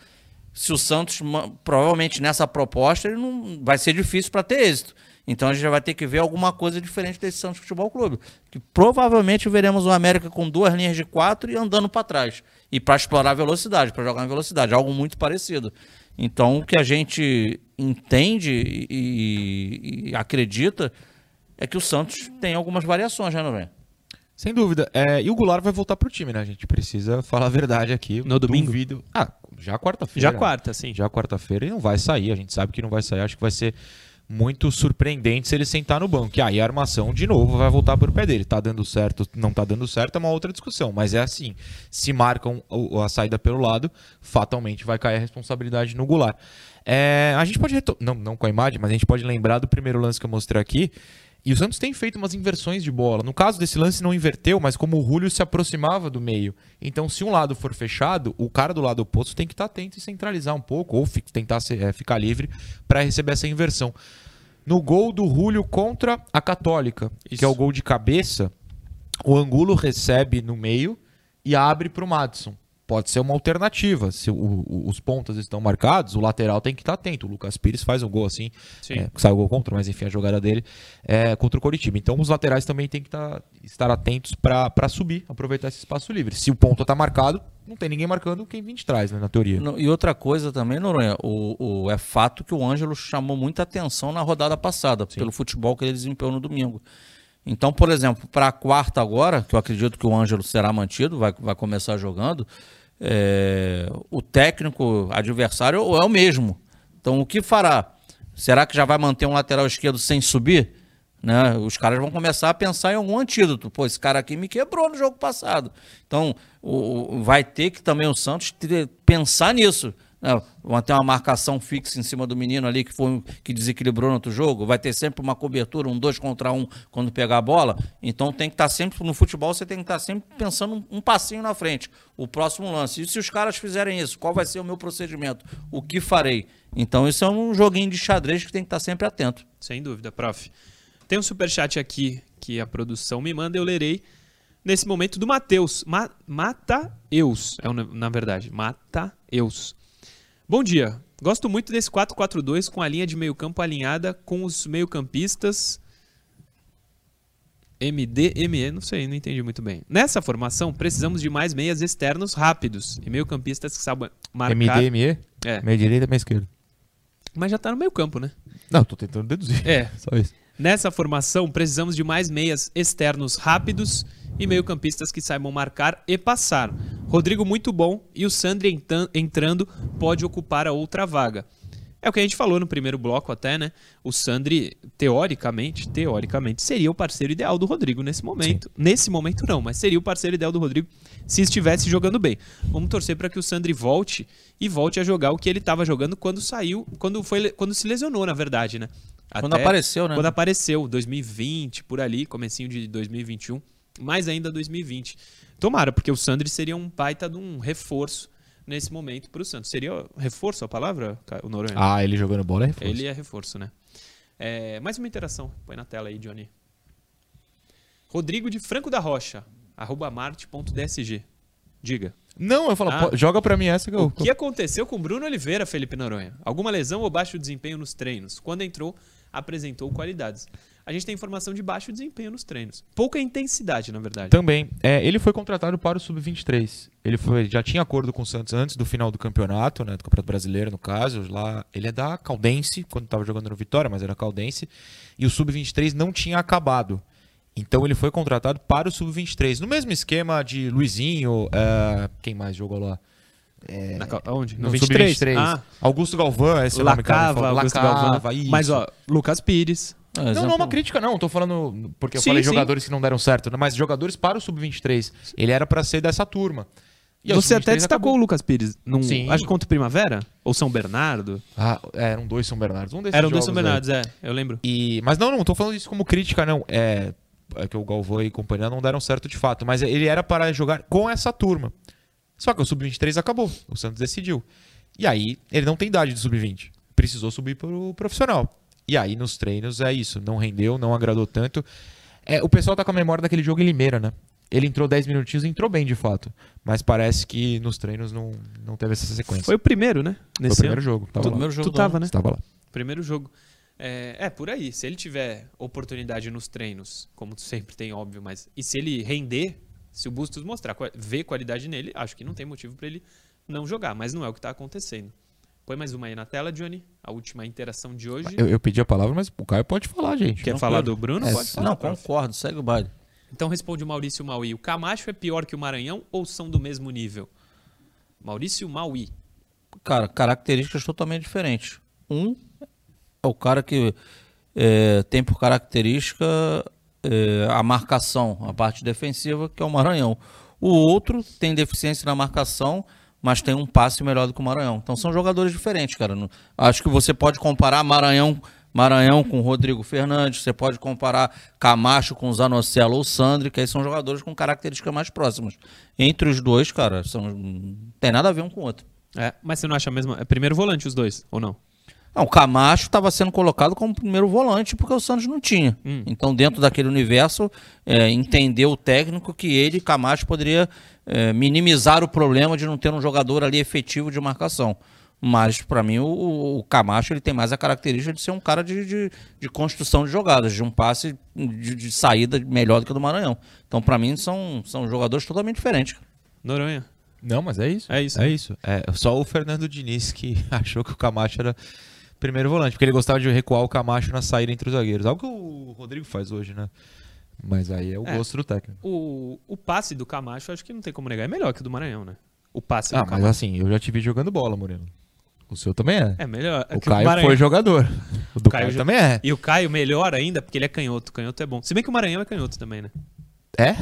Speaker 3: Se o Santos, provavelmente nessa proposta, ele não vai ser difícil para ter êxito. Então a gente já vai ter que ver alguma coisa diferente desse Santos Futebol Clube. Que provavelmente veremos o América com duas linhas de quatro e andando para trás. E para explorar a velocidade, para jogar em velocidade. Algo muito parecido. Então o que a gente entende e, e acredita é que o Santos tem algumas variações, né, Noronha?
Speaker 2: Sem dúvida. É, e o Goulart vai voltar pro time, né? A gente precisa falar a verdade aqui.
Speaker 1: No domingo?
Speaker 2: Duvido. Ah, já quarta-feira.
Speaker 1: Já quarta, sim.
Speaker 2: Já quarta-feira e não vai sair. A gente sabe que não vai sair. Acho que vai ser muito surpreendente se ele sentar no banco. E aí a armação, de novo, vai voltar pro pé dele. Tá dando certo, não tá dando certo, é uma outra discussão. Mas é assim: se marcam o- a saída pelo lado, fatalmente vai cair a responsabilidade no Goulart. É, a gente pode. Não, não com a imagem, mas a gente pode lembrar do primeiro lance que eu mostrei aqui. E o Santos tem feito umas inversões de bola. No caso desse lance não inverteu, mas como o Julio se aproximava do meio. Então, se um lado for fechado, o cara do lado oposto tem que estar atento e centralizar um pouco, ou tentar se- eh, ficar livre para receber essa inversão. No gol do Julio contra a Católica,
Speaker 1: Isso.
Speaker 2: que é o gol de cabeça, o Angulo recebe no meio e abre para o Madison. Pode ser uma alternativa. Se o- o- os pontas estão marcados, o lateral tem que estar atento. O Lucas Pires faz um gol assim,
Speaker 1: Sim.
Speaker 2: é, sai o gol contra, mas enfim, a jogada dele é contra o Coritiba. Então os laterais também têm que tá- estar atentos para subir, aproveitar esse espaço livre. Se o ponto está marcado, não tem ninguém marcando quem vem de trás, né, na teoria.
Speaker 3: No- E outra coisa também, Noronha, o, o- é fato que o Ângelo chamou muita atenção na rodada passada, pelo futebol que ele desempenhou no domingo. Então, por exemplo, para a quarta agora, que eu acredito que o Ângelo será mantido, vai, vai começar jogando, é, o técnico adversário é o mesmo. Então, o que fará? Será que já vai manter um lateral esquerdo sem subir? Né? Os caras vão começar a pensar em algum antídoto. Pô, esse cara aqui me quebrou no jogo passado. Então, o- vai ter que também o Santos ter- pensar nisso. Vai ter uma marcação fixa em cima do menino ali que foi que desequilibrou no outro jogo. Vai ter sempre uma cobertura, um dois contra um quando pegar a bola. Então tem que estar sempre no futebol. Você tem que estar sempre pensando um, passinho na frente. O próximo lance. E se os caras fizerem isso, qual vai ser o meu procedimento? O que farei? Então isso é um joguinho de xadrez que tem que estar sempre atento.
Speaker 1: Sem dúvida, prof. Tem um superchat aqui que a produção me manda, eu lerei nesse momento do Mateus. Ma Mataeus, é na verdade. Mataeus. Bom dia. Gosto muito desse 4-4-2 com a linha de meio-campo alinhada com os meio-campistas. MD, ME, não sei, não entendi muito bem. Nessa formação, precisamos de mais meias externos rápidos e meio-campistas que sabem marcar.
Speaker 2: MD, ME?
Speaker 1: É.
Speaker 2: Meia direita, meia esquerda.
Speaker 1: Mas já tá no meio-campo, né?
Speaker 2: Não, tô tentando deduzir.
Speaker 1: É.
Speaker 2: Só isso.
Speaker 1: Nessa formação, precisamos de mais meias externos rápidos e meio-campistas que saibam marcar e passar. Rodrigo muito bom e o Sandri entrando pode ocupar a outra vaga. É o que a gente falou no primeiro bloco até, né? O Sandri, teoricamente, teoricamente, seria o parceiro ideal do Rodrigo nesse momento. Sim. Nesse momento não, mas seria o parceiro ideal do Rodrigo se estivesse jogando bem. Vamos torcer para que o Sandri volte e volte a jogar o que ele estava jogando quando saiu, quando foi quando se lesionou, na verdade, né?
Speaker 3: Quando Até apareceu, né?
Speaker 1: Quando apareceu, 2020, por ali, comecinho de 2021 mais ainda 2020. Tomara, porque o Sandri seria um baita de um reforço nesse momento para o Santos. Seria reforço a palavra, o Noronha?
Speaker 2: Ah, ele jogando bola é reforço.
Speaker 1: Ele é reforço, né? É, mais uma interação. Põe na tela aí, Johnny. Rodrigo de Franco da Rocha, arroba marte.dsg. Diga.
Speaker 2: Não, eu falo, ah, joga para mim essa que eu...
Speaker 1: O que aconteceu com Bruno Oliveira, Felipe Noronha? Alguma lesão ou baixo desempenho nos treinos? Quando entrou, apresentou qualidades a gente tem informação de baixo desempenho nos treinos. Pouca intensidade, na verdade.
Speaker 2: Também. É, ele foi contratado para o Sub-23. Ele foi, já tinha acordo com o Santos antes do final do campeonato, né, do Campeonato Brasileiro, no caso. Lá, ele é da Caldense, quando estava jogando no Vitória, mas era Caldense. E o Sub-23 não tinha acabado. Então ele foi contratado para o Sub-23. No mesmo esquema de Luizinho, é, quem mais jogou lá?
Speaker 1: É, Na, onde?
Speaker 2: No, no 23? 23. Ah. Augusto Galvão, esse
Speaker 1: Lacava, nome, Augusto Lacava, Galvão. Isso. Mas, ó, Lucas Pires.
Speaker 2: É, não, não é uma crítica, não. Tô falando porque eu sim, falei sim. jogadores que não deram certo, né? mas jogadores para o Sub-23. Ele era para ser dessa turma.
Speaker 1: E Você até destacou acabou. o Lucas Pires. Num, sim. Acho que contra o Primavera? Ou São Bernardo?
Speaker 2: Ah, eram dois São Bernardos. Um desses
Speaker 1: eram dois São Bernardos, é. Eu lembro.
Speaker 2: E, mas não, não tô falando isso como crítica, não. É, é que o Galvão e companhia não deram certo de fato. Mas ele era para jogar com essa turma. Só que o Sub-23 acabou. O Santos decidiu. E aí, ele não tem idade de Sub-20. Precisou subir para o profissional. E aí nos treinos é isso, não rendeu, não agradou tanto. É, o pessoal tá com a memória daquele jogo em Limeira, né? Ele entrou 10 minutinhos e entrou bem de fato. Mas parece que nos treinos não, não teve essa sequência.
Speaker 1: Foi o primeiro, né?
Speaker 2: Nesse Foi o primeiro ano. jogo.
Speaker 1: Tava primeiro jogo tu tava, né?
Speaker 2: Tava lá.
Speaker 1: Primeiro jogo. É, é, por aí. Se ele tiver oportunidade nos treinos, como sempre tem, óbvio, mas. E se ele render, se o Bustos mostrar, ver qualidade nele, acho que não tem motivo para ele não jogar. Mas não é o que está acontecendo. Põe mais uma aí na tela, Johnny. A última interação de hoje.
Speaker 2: Eu, eu pedi a palavra, mas o Caio pode falar, gente.
Speaker 1: Quer não falar do Bruno?
Speaker 3: É,
Speaker 1: pode falar.
Speaker 3: Não, concordo. Segue o baile.
Speaker 1: Então responde o Maurício Maui. O Camacho é pior que o Maranhão ou são do mesmo nível? Maurício Maui.
Speaker 3: Cara, características totalmente diferentes. Um é o cara que é, tem por característica é, a marcação, a parte defensiva, que é o Maranhão. O outro tem deficiência na marcação mas tem um passe melhor do que o Maranhão. Então são jogadores diferentes, cara. Acho que você pode comparar Maranhão, Maranhão com Rodrigo Fernandes, você pode comparar Camacho com Zanocelo ou Sandri, que aí são jogadores com características mais próximas. Entre os dois, cara, são, não tem nada a ver um com o outro.
Speaker 1: É, mas você não acha mesmo? É primeiro volante os dois, ou não?
Speaker 3: Não, o Camacho estava sendo colocado como primeiro volante porque o Santos não tinha. Hum. Então, dentro daquele universo, é, entendeu o técnico que ele, Camacho, poderia é, minimizar o problema de não ter um jogador ali efetivo de marcação. Mas, para mim, o, o, Camacho ele tem mais a característica de ser um cara de, de, de construção de jogadas, de um passe de, de, saída melhor do que o do Maranhão. Então, para mim, são, são jogadores totalmente diferentes.
Speaker 1: Noronha.
Speaker 2: Não, mas é isso.
Speaker 1: É isso.
Speaker 2: É né? isso. É só o Fernando Diniz que achou que o Camacho era primeiro volante, porque ele gostava de recuar o Camacho na saída entre os zagueiros. Algo que o Rodrigo faz hoje, né? Mas aí é o é, gosto do técnico.
Speaker 1: O, o passe do Camacho, acho que não tem como negar, é melhor que o do Maranhão, né? O passe
Speaker 2: ah,
Speaker 1: do Camacho.
Speaker 2: mas assim, eu já te vi jogando bola, Moreno. O seu também é.
Speaker 1: É melhor.
Speaker 2: É o Caio o foi jogador. O do o Caio, Caio também é.
Speaker 1: E o Caio melhor ainda, porque ele é canhoto. Canhoto é bom. Se bem que o Maranhão é canhoto também, né?
Speaker 2: É?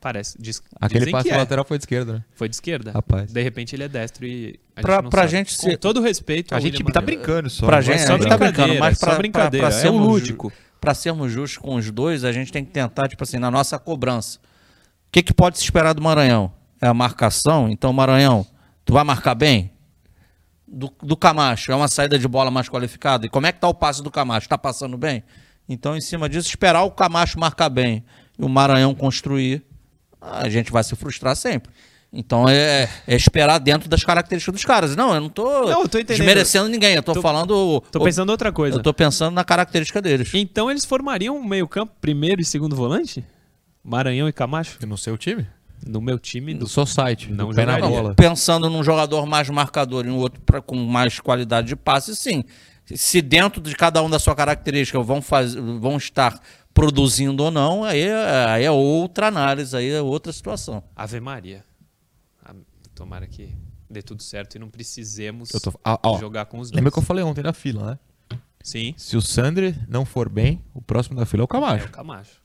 Speaker 1: Parece. Diz,
Speaker 2: Aquele passe é. lateral foi de esquerda, né?
Speaker 1: Foi de esquerda.
Speaker 2: Rapaz.
Speaker 1: De repente ele é destro e.
Speaker 3: A pra, gente pra gente
Speaker 1: ser. Com todo respeito.
Speaker 2: A gente tá brincando só.
Speaker 3: Pra gente,
Speaker 1: só
Speaker 3: tá brincando, mas
Speaker 1: pra, brincadeira. Pra, pra ser é um lúdico.
Speaker 3: Pra sermos justos com os dois, a gente tem que tentar, tipo assim, na nossa cobrança. O que, que pode se esperar do Maranhão? É a marcação? Então, Maranhão, tu vai marcar bem? Do, do Camacho, é uma saída de bola mais qualificada? E como é que tá o passe do Camacho? Tá passando bem? Então, em cima disso, esperar o Camacho marcar bem e o Maranhão construir, a gente vai se frustrar sempre. Então é, é, esperar dentro das características dos caras. Não, eu não tô,
Speaker 1: não, eu tô
Speaker 3: desmerecendo ninguém, eu tô, tô falando.
Speaker 1: Tô pensando outra coisa.
Speaker 3: Eu tô pensando na característica deles.
Speaker 1: Então eles formariam um meio-campo primeiro e segundo volante? Maranhão e Camacho?
Speaker 2: E no seu time?
Speaker 1: No meu time,
Speaker 2: do Society,
Speaker 1: não
Speaker 2: bola.
Speaker 3: Pensando num jogador mais marcador e um outro pra, com mais qualidade de passe, sim. Se dentro de cada um da sua característica vão, faz, vão estar produzindo ou não, aí, é, aí é outra análise, aí é outra situação.
Speaker 1: Ave Maria. Tomara que dê tudo certo e não precisemos
Speaker 2: tô, ah, ó,
Speaker 1: jogar com os dois.
Speaker 2: Lembra que eu falei ontem na fila, né?
Speaker 1: Sim.
Speaker 2: Se o Sandri não for bem, o próximo da fila é o Camacho. É
Speaker 1: o Camacho.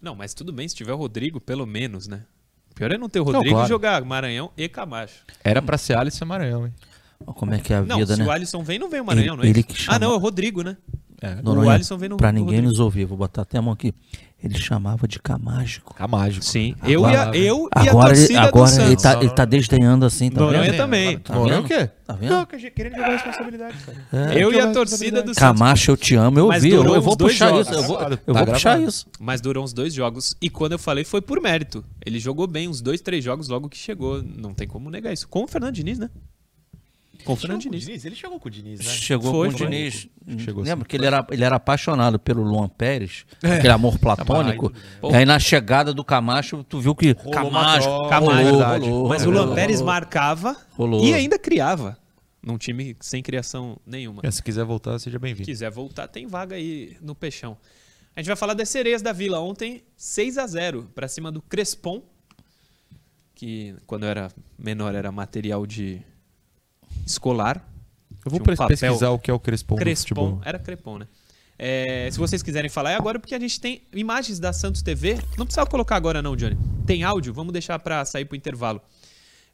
Speaker 1: Não, mas tudo bem se tiver o Rodrigo, pelo menos, né? Pior é não ter o Rodrigo não, claro. e jogar Maranhão e Camacho.
Speaker 2: Era pra ser Alisson e Maranhão, hein?
Speaker 3: Como é que é a
Speaker 1: não,
Speaker 3: vida,
Speaker 1: se
Speaker 3: né?
Speaker 1: se o Alisson vem, não vem o Maranhão,
Speaker 3: ele,
Speaker 1: não é
Speaker 3: ele chama...
Speaker 1: Ah, não, é o Rodrigo, né?
Speaker 3: É. Noronha, o Alisson vem no Pra ninguém Rodrigo. nos ouvir, vou botar até a mão aqui. Ele chamava de Camágico.
Speaker 2: Camágico.
Speaker 1: Sim. Agora, eu, ia, eu
Speaker 3: e agora, a torcida agora do ele, tá, ele tá desdenhando assim, tá
Speaker 1: Noronha vendo? também.
Speaker 2: Tá Noronha o quê?
Speaker 1: Tá vendo? Não, querendo jogar responsabilidade, cara. É, eu e a torcida do Santos.
Speaker 3: Camacho, eu te amo, eu Mas vi. Eu, eu vou puxar jogos. isso. Eu vou, eu tá vou puxar isso.
Speaker 1: Mas durou uns dois jogos. E quando eu falei, foi por mérito. Ele jogou bem uns dois, três jogos logo que chegou. Não tem como negar isso. Com o Fernando Diniz, né?
Speaker 2: Com o Fernando Diniz. Diniz. Ele chegou com o Diniz, né?
Speaker 3: Chegou foi, com o Diniz. Chegou Lembra assim. que ele era, ele era apaixonado pelo Luan Pérez, é. aquele amor platônico. e aí na chegada do Camacho, tu viu que
Speaker 1: rolou Camacho, Camacho rolou, rolou, Mas rolou, o Luan Pérez marcava e ainda criava. Num time sem criação nenhuma.
Speaker 2: É, se quiser voltar, seja bem-vindo.
Speaker 1: Se quiser voltar, tem vaga aí no Peixão. A gente vai falar das sereias da Vila. Ontem, 6 a 0 para cima do Crespon, que quando eu era menor era material de escolar.
Speaker 2: Eu vou um pesquisar o que é o Crespon,
Speaker 1: Crespon Era Crespon, né? É, se vocês quiserem falar, é agora porque a gente tem imagens da Santos TV. Não precisa colocar agora não, Johnny. Tem áudio, vamos deixar para sair pro intervalo.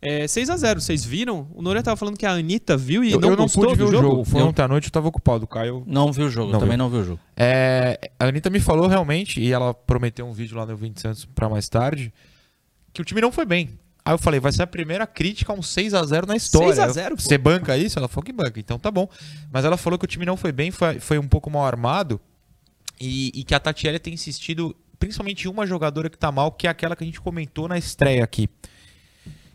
Speaker 1: É, 6 a 0 vocês viram? O Noronha tava falando que a Anitta viu e
Speaker 2: eu,
Speaker 1: não
Speaker 2: eu não pude ver o
Speaker 1: jogo.
Speaker 2: jogo. Foi eu... ontem à noite, eu tava ocupado. O Caio...
Speaker 3: Não viu o jogo, não também viu. não viu o jogo.
Speaker 2: É, a Anitta me falou realmente, e ela prometeu um vídeo lá no 20 Santos para mais tarde, que o time não foi bem. Aí eu falei, vai ser a primeira crítica a um 6 a 0 na história.
Speaker 1: 6x0,
Speaker 2: Você banca isso? Ela falou que banca, então tá bom. Mas ela falou que o time não foi bem, foi, foi um pouco mal armado. E, e que a Tatiele tem insistido, principalmente em uma jogadora que tá mal, que é aquela que a gente comentou na estreia aqui.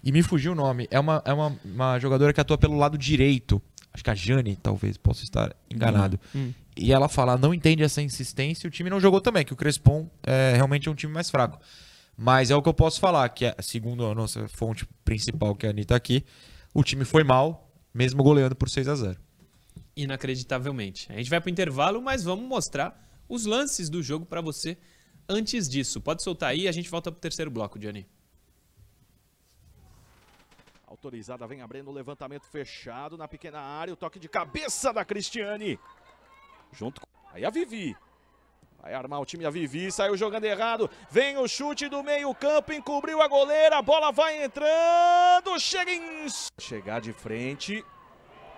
Speaker 2: E me fugiu o nome. É uma, é uma, uma jogadora que atua pelo lado direito. Acho que a Jane, talvez, possa estar enganado. Hum, hum. E ela fala, não entende essa insistência e o time não jogou também, que o Crespon é realmente é um time mais fraco. Mas é o que eu posso falar, que é, segundo a nossa fonte principal, que é a Anitta aqui, o time foi mal, mesmo goleando por 6 a 0
Speaker 1: Inacreditavelmente. A gente vai para o intervalo, mas vamos mostrar os lances do jogo para você antes disso. Pode soltar aí e a gente volta para o terceiro bloco, Gianni.
Speaker 4: Autorizada, vem abrindo o levantamento fechado na pequena área. O toque de cabeça da Cristiane. Junto com... Aí a Vivi. Vai armar o time da Vivi, saiu jogando errado. Vem o chute do meio-campo, encobriu a goleira, a bola vai entrando. Chega em. Chegar de frente.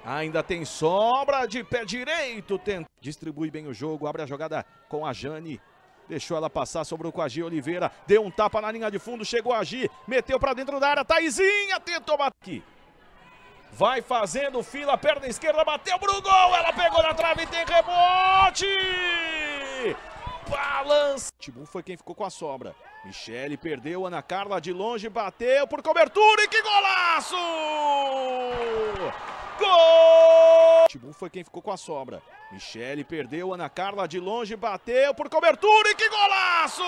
Speaker 4: Ainda tem sobra de pé direito. Tenta. Distribui bem o jogo, abre a jogada com a Jane. Deixou ela passar, sobrou com a Gi Oliveira. Deu um tapa na linha de fundo, chegou a Gi. Meteu para dentro da área. Taizinha tentou bater. Vai fazendo fila, perna esquerda, bateu pro gol. Ela pegou na trave e tem rebote balança. Tibu foi quem ficou com a sobra. Michele perdeu, Ana Carla de longe bateu por cobertura e que golaço! Gol! Tibu foi quem ficou com a sobra. Michele perdeu, Ana Carla de longe bateu por cobertura e que golaço!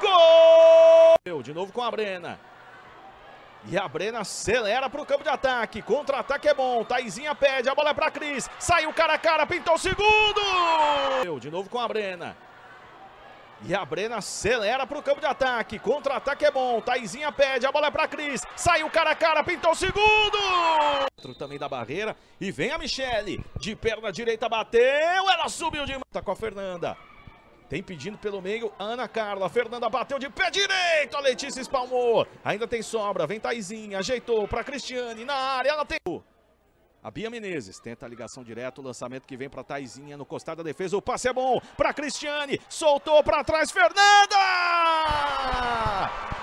Speaker 4: Gol! De novo com a Brena. E a Brena acelera para o campo de ataque. Contra-ataque é bom. Taizinha pede, a bola é para Cris. Saiu cara a cara, pintou o segundo. De novo com a Brena. E a Brena acelera para o campo de ataque. Contra-ataque é bom. Taizinha pede, a bola é para Cris. Saiu cara a cara, pintou o segundo. Outro também da barreira. E vem a Michele. De perna direita bateu. Ela subiu de. Tá com a Fernanda. Tem pedindo pelo meio, Ana Carla. Fernanda bateu de pé direito. A Letícia espalmou. Ainda tem sobra. Vem Taizinha. Ajeitou para Cristiane. Na área, ela tem. A Bia Menezes tenta a ligação direto, o lançamento que vem para Taizinha no costado da defesa. O passe é bom para Cristiane. Soltou para trás, Fernanda!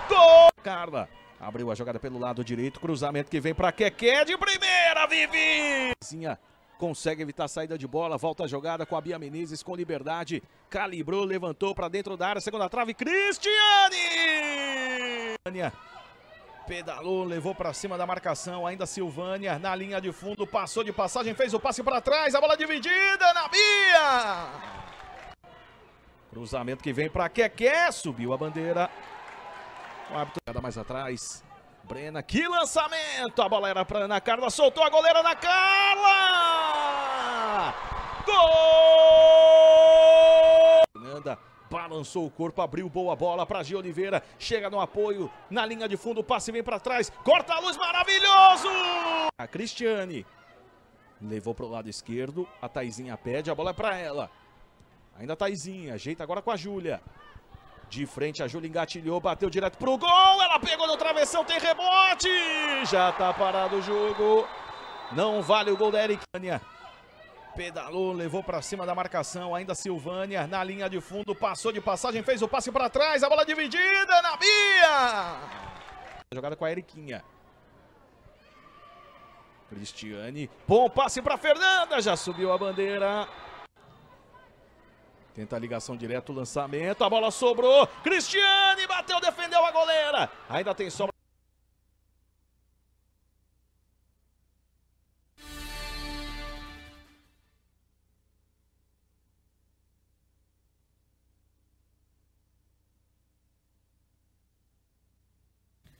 Speaker 4: Gol! Carla abriu a jogada pelo lado direito, cruzamento que vem para Keké de primeira, Vivi! Consegue evitar a saída de bola, volta a jogada com a Bia Menezes com liberdade, calibrou, levantou para dentro da área, segunda trave, Cristiane! Pedalou, levou para cima da marcação, ainda Silvânia na linha de fundo, passou de passagem, fez o passe para trás, a bola dividida na Bia! Cruzamento que vem para Keké, subiu a bandeira. O árbitro mais atrás. Brena, que lançamento! A bola era para Ana Carla, soltou a goleira na Carla! Gol! Fernanda balançou o corpo, abriu boa bola para Gi Oliveira, chega no apoio, na linha de fundo, passe vem para trás, corta a luz, maravilhoso! A Cristiane levou para o lado esquerdo, a Taizinha pede, a bola é para ela. Ainda a Taizinha, ajeita agora com a Júlia. De frente, a Júlia engatilhou, bateu direto pro gol. Ela pegou no travessão, tem rebote. Já tá parado o jogo. Não vale o gol da Ericânia. Pedalou, levou para cima da marcação. Ainda Silvânia na linha de fundo. Passou de passagem, fez o passe para trás. A bola dividida na Bia. Jogada com a Eriquinha. Cristiane. Bom passe para Fernanda. Já subiu a bandeira. Tenta a ligação direto, lançamento, a bola sobrou. Cristiane bateu, defendeu a goleira. Ainda tem sobra.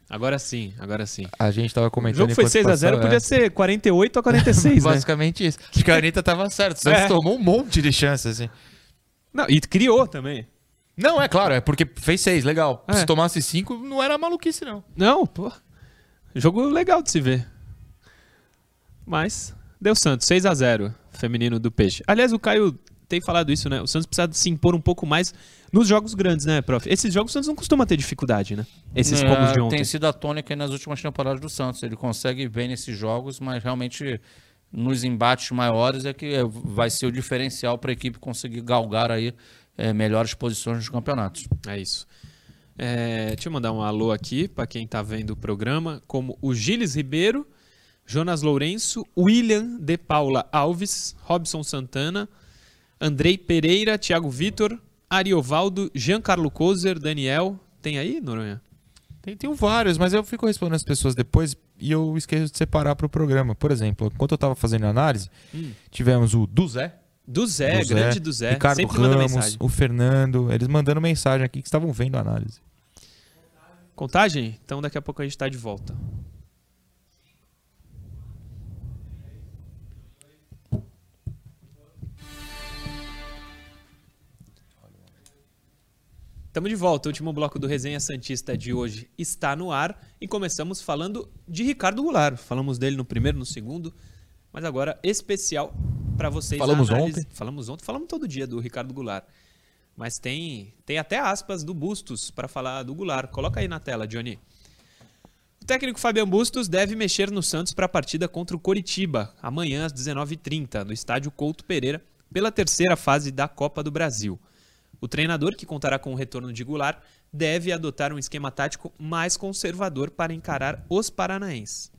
Speaker 1: Agora sim, agora sim.
Speaker 2: A gente tava
Speaker 1: O
Speaker 2: comentando.
Speaker 1: jogo foi
Speaker 2: enquanto
Speaker 1: 6x0,
Speaker 2: passava,
Speaker 1: podia
Speaker 2: é.
Speaker 1: ser 48 a 46, né?
Speaker 2: Basicamente isso. Acho que a Anitta tava certo. O Santos
Speaker 1: É.
Speaker 2: tomou um monte de chances, assim.
Speaker 1: Não, e criou também.
Speaker 2: Não, é claro, é porque fez seis, legal.
Speaker 1: É.
Speaker 2: Se tomasse cinco, não era maluquice, não.
Speaker 1: Não, pô. Jogo legal de se ver. Mas deu Santos, 6 a 0 feminino do Peixe. Aliás, o Caio tem falado isso, né? O Santos precisa se impor um pouco mais nos jogos grandes, né, prof? Esses jogos o Santos não costuma ter dificuldade, né? Esses
Speaker 3: É,
Speaker 1: de ontem.
Speaker 3: Tem sido a tônica aí nas últimas temporadas do Santos. Ele consegue bem nesses jogos, mas realmente nos embates maiores é que é, vai ser o diferencial para a equipe conseguir galgar aí é, melhores posições nos campeonatos.
Speaker 1: É isso. É, deixa eu mandar um alô aqui para quem tá vendo o programa, como o Gilles Ribeiro, Jonas Lourenço, William de Paula Alves, Robson Santana, Andrei Pereira, Thiago Vitor, Ariovaldo, Giancarlo Kozer, Daniel. Tem aí, Noronha?
Speaker 2: Tem, tem vários, mas eu fico respondendo as pessoas depois e eu esqueço de separar pro programa. Por exemplo, enquanto eu tava fazendo a análise, tivemos o do Zé.
Speaker 1: Do Zé,
Speaker 2: do
Speaker 1: grande do Zé.
Speaker 2: Ricardo
Speaker 1: Sempre
Speaker 2: Ramos, o Fernando, eles mandando mensagem aqui que estavam vendo a análise.
Speaker 1: Contagem? Então daqui a pouco a gente tá de volta. Estamos de volta. O último bloco do Resenha Santista de hoje está no ar e começamos falando de Ricardo Goulart. Falamos dele no primeiro, no segundo, mas agora especial para vocês.
Speaker 2: Falamos
Speaker 1: análise-
Speaker 2: ontem?
Speaker 1: Falamos ontem, falamos todo dia do Ricardo Goulart. Mas tem, tem até aspas do Bustos para falar do Goulart. Coloca aí na tela, Johnny. O técnico Fabian Bustos deve mexer no Santos para a partida contra o Coritiba, amanhã às 19h30, no estádio Couto Pereira, pela terceira fase da Copa do Brasil. O treinador, que contará com o retorno de Goulart, deve adotar um esquema tático mais conservador para encarar os paranaenses.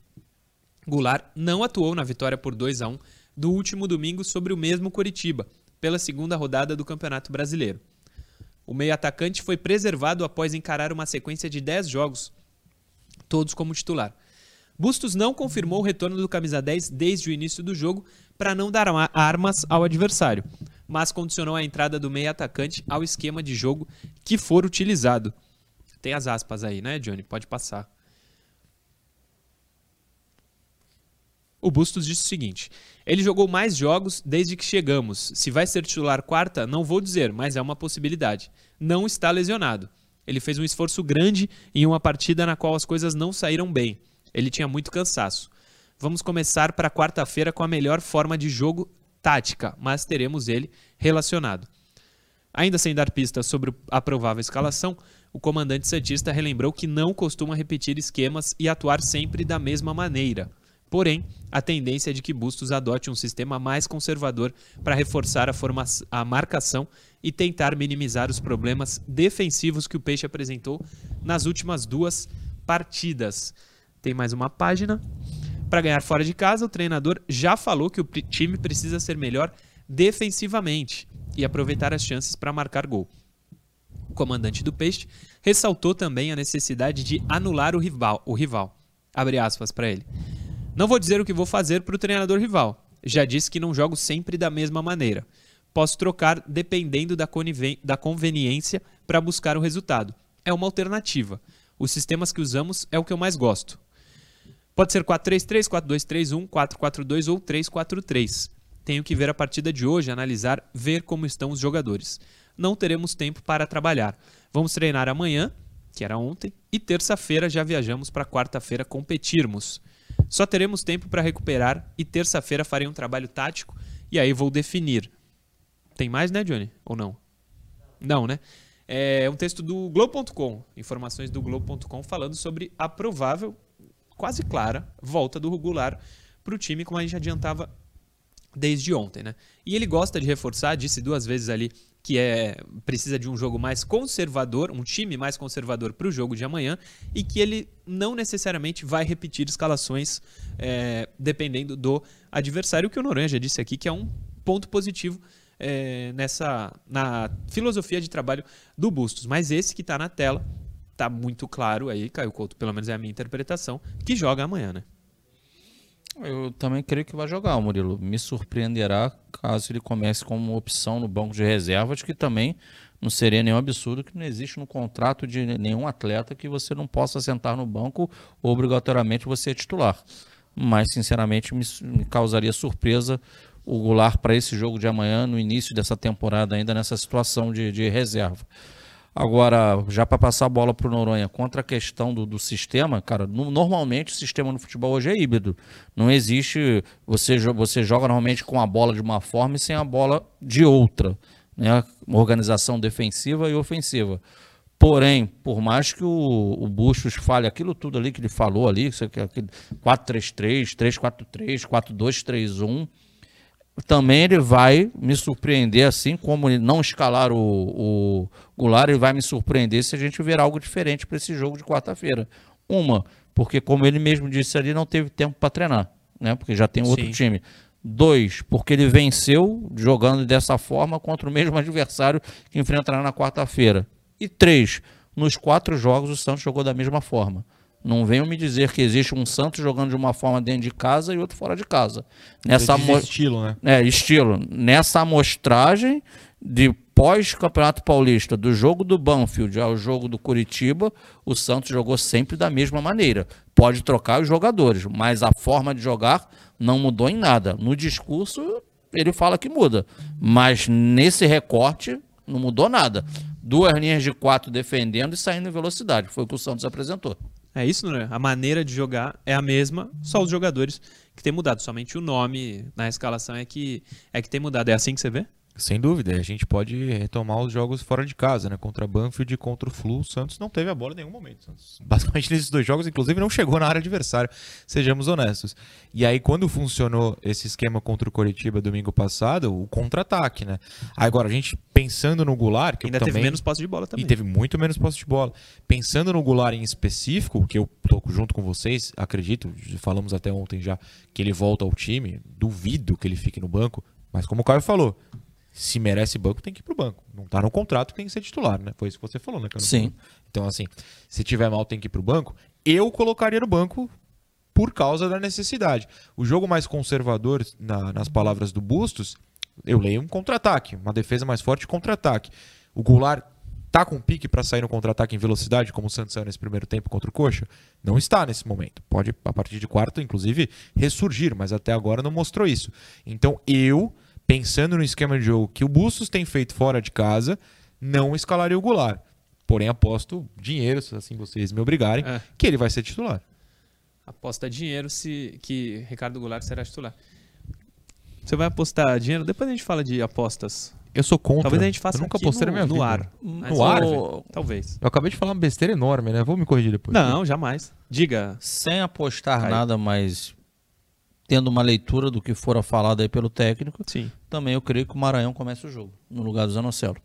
Speaker 1: Goulart não atuou na vitória por 2 a 1 do último domingo sobre o mesmo Coritiba, pela segunda rodada do Campeonato Brasileiro. O meio-atacante foi preservado após encarar uma sequência de 10 jogos, todos como titular. Bustos não confirmou o retorno do camisa 10 desde o início do jogo para não dar ma- armas ao adversário, mas condicionou a entrada do meio-atacante ao esquema de jogo que for utilizado. Tem as aspas aí, né, Johnny? Pode passar. O Bustos disse o seguinte: ele jogou mais jogos desde que chegamos. Se vai ser titular quarta, não vou dizer, mas é uma possibilidade. Não está lesionado. Ele fez um esforço grande em uma partida na qual as coisas não saíram bem. Ele tinha muito cansaço. Vamos começar para quarta-feira com a melhor forma de jogo tática, mas teremos ele relacionado. Ainda sem dar pistas sobre a provável escalação, o comandante Santista relembrou que não costuma repetir esquemas e atuar sempre da mesma maneira. Porém, a tendência é de que Bustos adote um sistema mais conservador para reforçar a, a marcação e tentar minimizar os problemas defensivos que o Peixe apresentou nas últimas duas partidas. Tem mais uma página. Para ganhar fora de casa, o treinador já falou que o time precisa ser melhor defensivamente e aproveitar as chances para marcar gol. O comandante do Peixe ressaltou também a necessidade de anular o rival. O rival. Abre aspas para ele. Não vou dizer o que vou fazer para o treinador rival. Já disse que não jogo sempre da mesma maneira. Posso trocar dependendo da, da conveniência para buscar o resultado. É uma alternativa. Os sistemas que usamos é o que eu mais gosto. Pode ser 4-3-3, 4-2-3-1, 4-4-2 ou 3-4-3. Tenho que ver a partida de hoje, analisar, ver como estão os jogadores. Não teremos tempo para trabalhar. Vamos treinar amanhã, que era ontem, e terça-feira já viajamos para quarta-feira competirmos. Só teremos tempo para recuperar e terça-feira farei um trabalho tático e aí vou definir. Tem mais, né, Johnny? Ou não? Não, né? É um texto do Globo.com, informações do Globo.com falando sobre a provável, quase clara, volta do Rugular para o time, como a gente adiantava desde ontem, né? E ele gosta de reforçar, disse duas vezes ali que é precisa de um jogo mais conservador, um time mais conservador para o jogo de amanhã e que ele não necessariamente vai repetir escalações é, dependendo do adversário, que o Noronha disse aqui que é um ponto positivo é, nessa na filosofia de trabalho do Bustos. Mas esse que está na tela está muito claro aí, Caio Couto, pelo menos é a minha interpretação, que joga amanhã, né?
Speaker 3: Eu também creio que vai jogar, o Murilo. Me surpreenderá caso ele comece como opção no banco de reservas, que também não seria nenhum absurdo que não existe no contrato de nenhum atleta que você não possa sentar no banco obrigatoriamente você é titular. Mas, sinceramente, me, me causaria surpresa o Goulart para esse jogo de amanhã, no início dessa temporada, ainda nessa situação de, de reserva. Agora, já para passar a bola para o Noronha, contra a questão do, do sistema, cara, no, normalmente o sistema no futebol hoje é híbrido. Não existe. Você, você joga normalmente com a bola de uma forma e sem a bola de outra. Né? Uma organização defensiva e ofensiva. Porém, por mais que o, o Bustos fale aquilo tudo ali que ele falou ali, 4-3-3, 3-4-3, 4-2-3-1 também ele vai me surpreender, assim como não escalar o, o Goulart, ele vai me surpreender se a gente ver algo diferente para esse jogo de quarta-feira. Uma, porque como ele mesmo disse ali, não teve tempo para treinar, né? Porque já tem outro Sim. time. Dois, porque ele venceu jogando dessa forma contra o mesmo adversário que enfrentará na quarta-feira. E três, nos quatro jogos o Santos jogou da mesma forma. Não venham me dizer que existe um Santos jogando de uma forma dentro de casa e outro fora de casa.
Speaker 2: Nessa estilo, né?
Speaker 3: É, estilo. Nessa amostragem de pós-Campeonato Paulista, do jogo do Banfield ao jogo do Curitiba, o Santos jogou sempre da mesma maneira. Pode trocar os jogadores, mas a forma de jogar não mudou em nada. No discurso, ele fala que muda, mas nesse recorte não mudou nada. Duas linhas de quatro defendendo e saindo em velocidade. Foi o que o Santos apresentou.
Speaker 1: É isso, né? A maneira de jogar é a mesma, só os jogadores que tem mudado. Somente o nome na escalação é que, é que tem mudado. É assim que você vê?
Speaker 2: Sem dúvida, a gente pode retomar os jogos fora de casa, né? Contra Banfield e contra o Flu, o Santos não teve a bola em nenhum momento. Santos, basicamente nesses dois jogos, inclusive, não chegou na área adversária, sejamos honestos. E aí, quando funcionou esse esquema contra o Coritiba domingo passado, o contra-ataque, né? Agora, a gente pensando no Goulart, que
Speaker 1: ainda
Speaker 2: também,
Speaker 1: teve menos posse de bola também.
Speaker 2: E teve muito menos posse de bola. Pensando no Goulart em específico, que eu tô junto com vocês, acredito, falamos até ontem já que ele volta ao time, duvido que ele fique no banco, mas como o Caio falou, se merece banco, tem que ir pro banco. Não tá no contrato, tem que ser titular, né? Foi isso que você falou, né,
Speaker 3: cara? Sim.
Speaker 2: Então, assim, se tiver mal, tem que ir pro banco. Eu colocaria no banco por causa da necessidade. O jogo mais conservador, na, nas palavras do Bustos, eu leio um contra-ataque, uma defesa mais forte contra-ataque. O Goulart tá com pique para sair no contra-ataque em velocidade, como o Santos saiu nesse primeiro tempo contra o Coxa? Não está nesse momento. Pode, a partir de quarto, inclusive, ressurgir, mas até agora não mostrou isso. Então, eu pensando no esquema de jogo que o Bustos tem feito fora de casa, não escalaria o Goulart. Porém, aposto dinheiro, se assim vocês me obrigarem, é. que ele vai ser titular.
Speaker 1: Aposta dinheiro se que Ricardo Goulart será titular. Você vai apostar dinheiro? Depois a gente fala de apostas.
Speaker 2: Eu sou contra.
Speaker 1: Talvez a gente faça
Speaker 2: eu nunca apostei no, na minha
Speaker 1: no
Speaker 2: vida.
Speaker 1: ar.
Speaker 2: No ar?
Speaker 1: Talvez.
Speaker 2: Eu acabei de falar uma besteira enorme, né? Vou me corrigir depois.
Speaker 1: Não, jamais. Diga.
Speaker 3: Sem apostar nada, mas tendo uma leitura do que fora falado aí pelo técnico,
Speaker 1: Sim.
Speaker 3: Também eu creio que o Maranhão comece o jogo, no lugar do Zanocelo.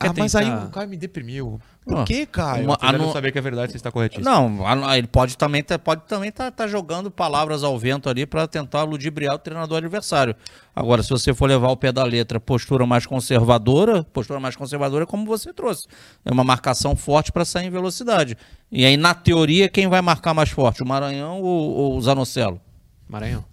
Speaker 2: Ah,
Speaker 1: Quer
Speaker 2: mas
Speaker 1: tentar-
Speaker 2: aí o Caio me deprimiu. Por
Speaker 3: Ah,
Speaker 2: que, Caio?
Speaker 3: uma- anu-
Speaker 2: saber que é verdade, você está corretíssimo.
Speaker 3: Não, ele pode também tá, pode também tá, tá jogando palavras ao vento ali para tentar ludibriar o treinador adversário. Agora, se você for levar o pé da letra, postura mais conservadora, postura mais conservadora é como você trouxe. É uma marcação forte para sair em velocidade. E aí, na teoria, quem vai marcar mais forte? O Maranhão ou, ou o Zanocelo?
Speaker 1: Maranhão.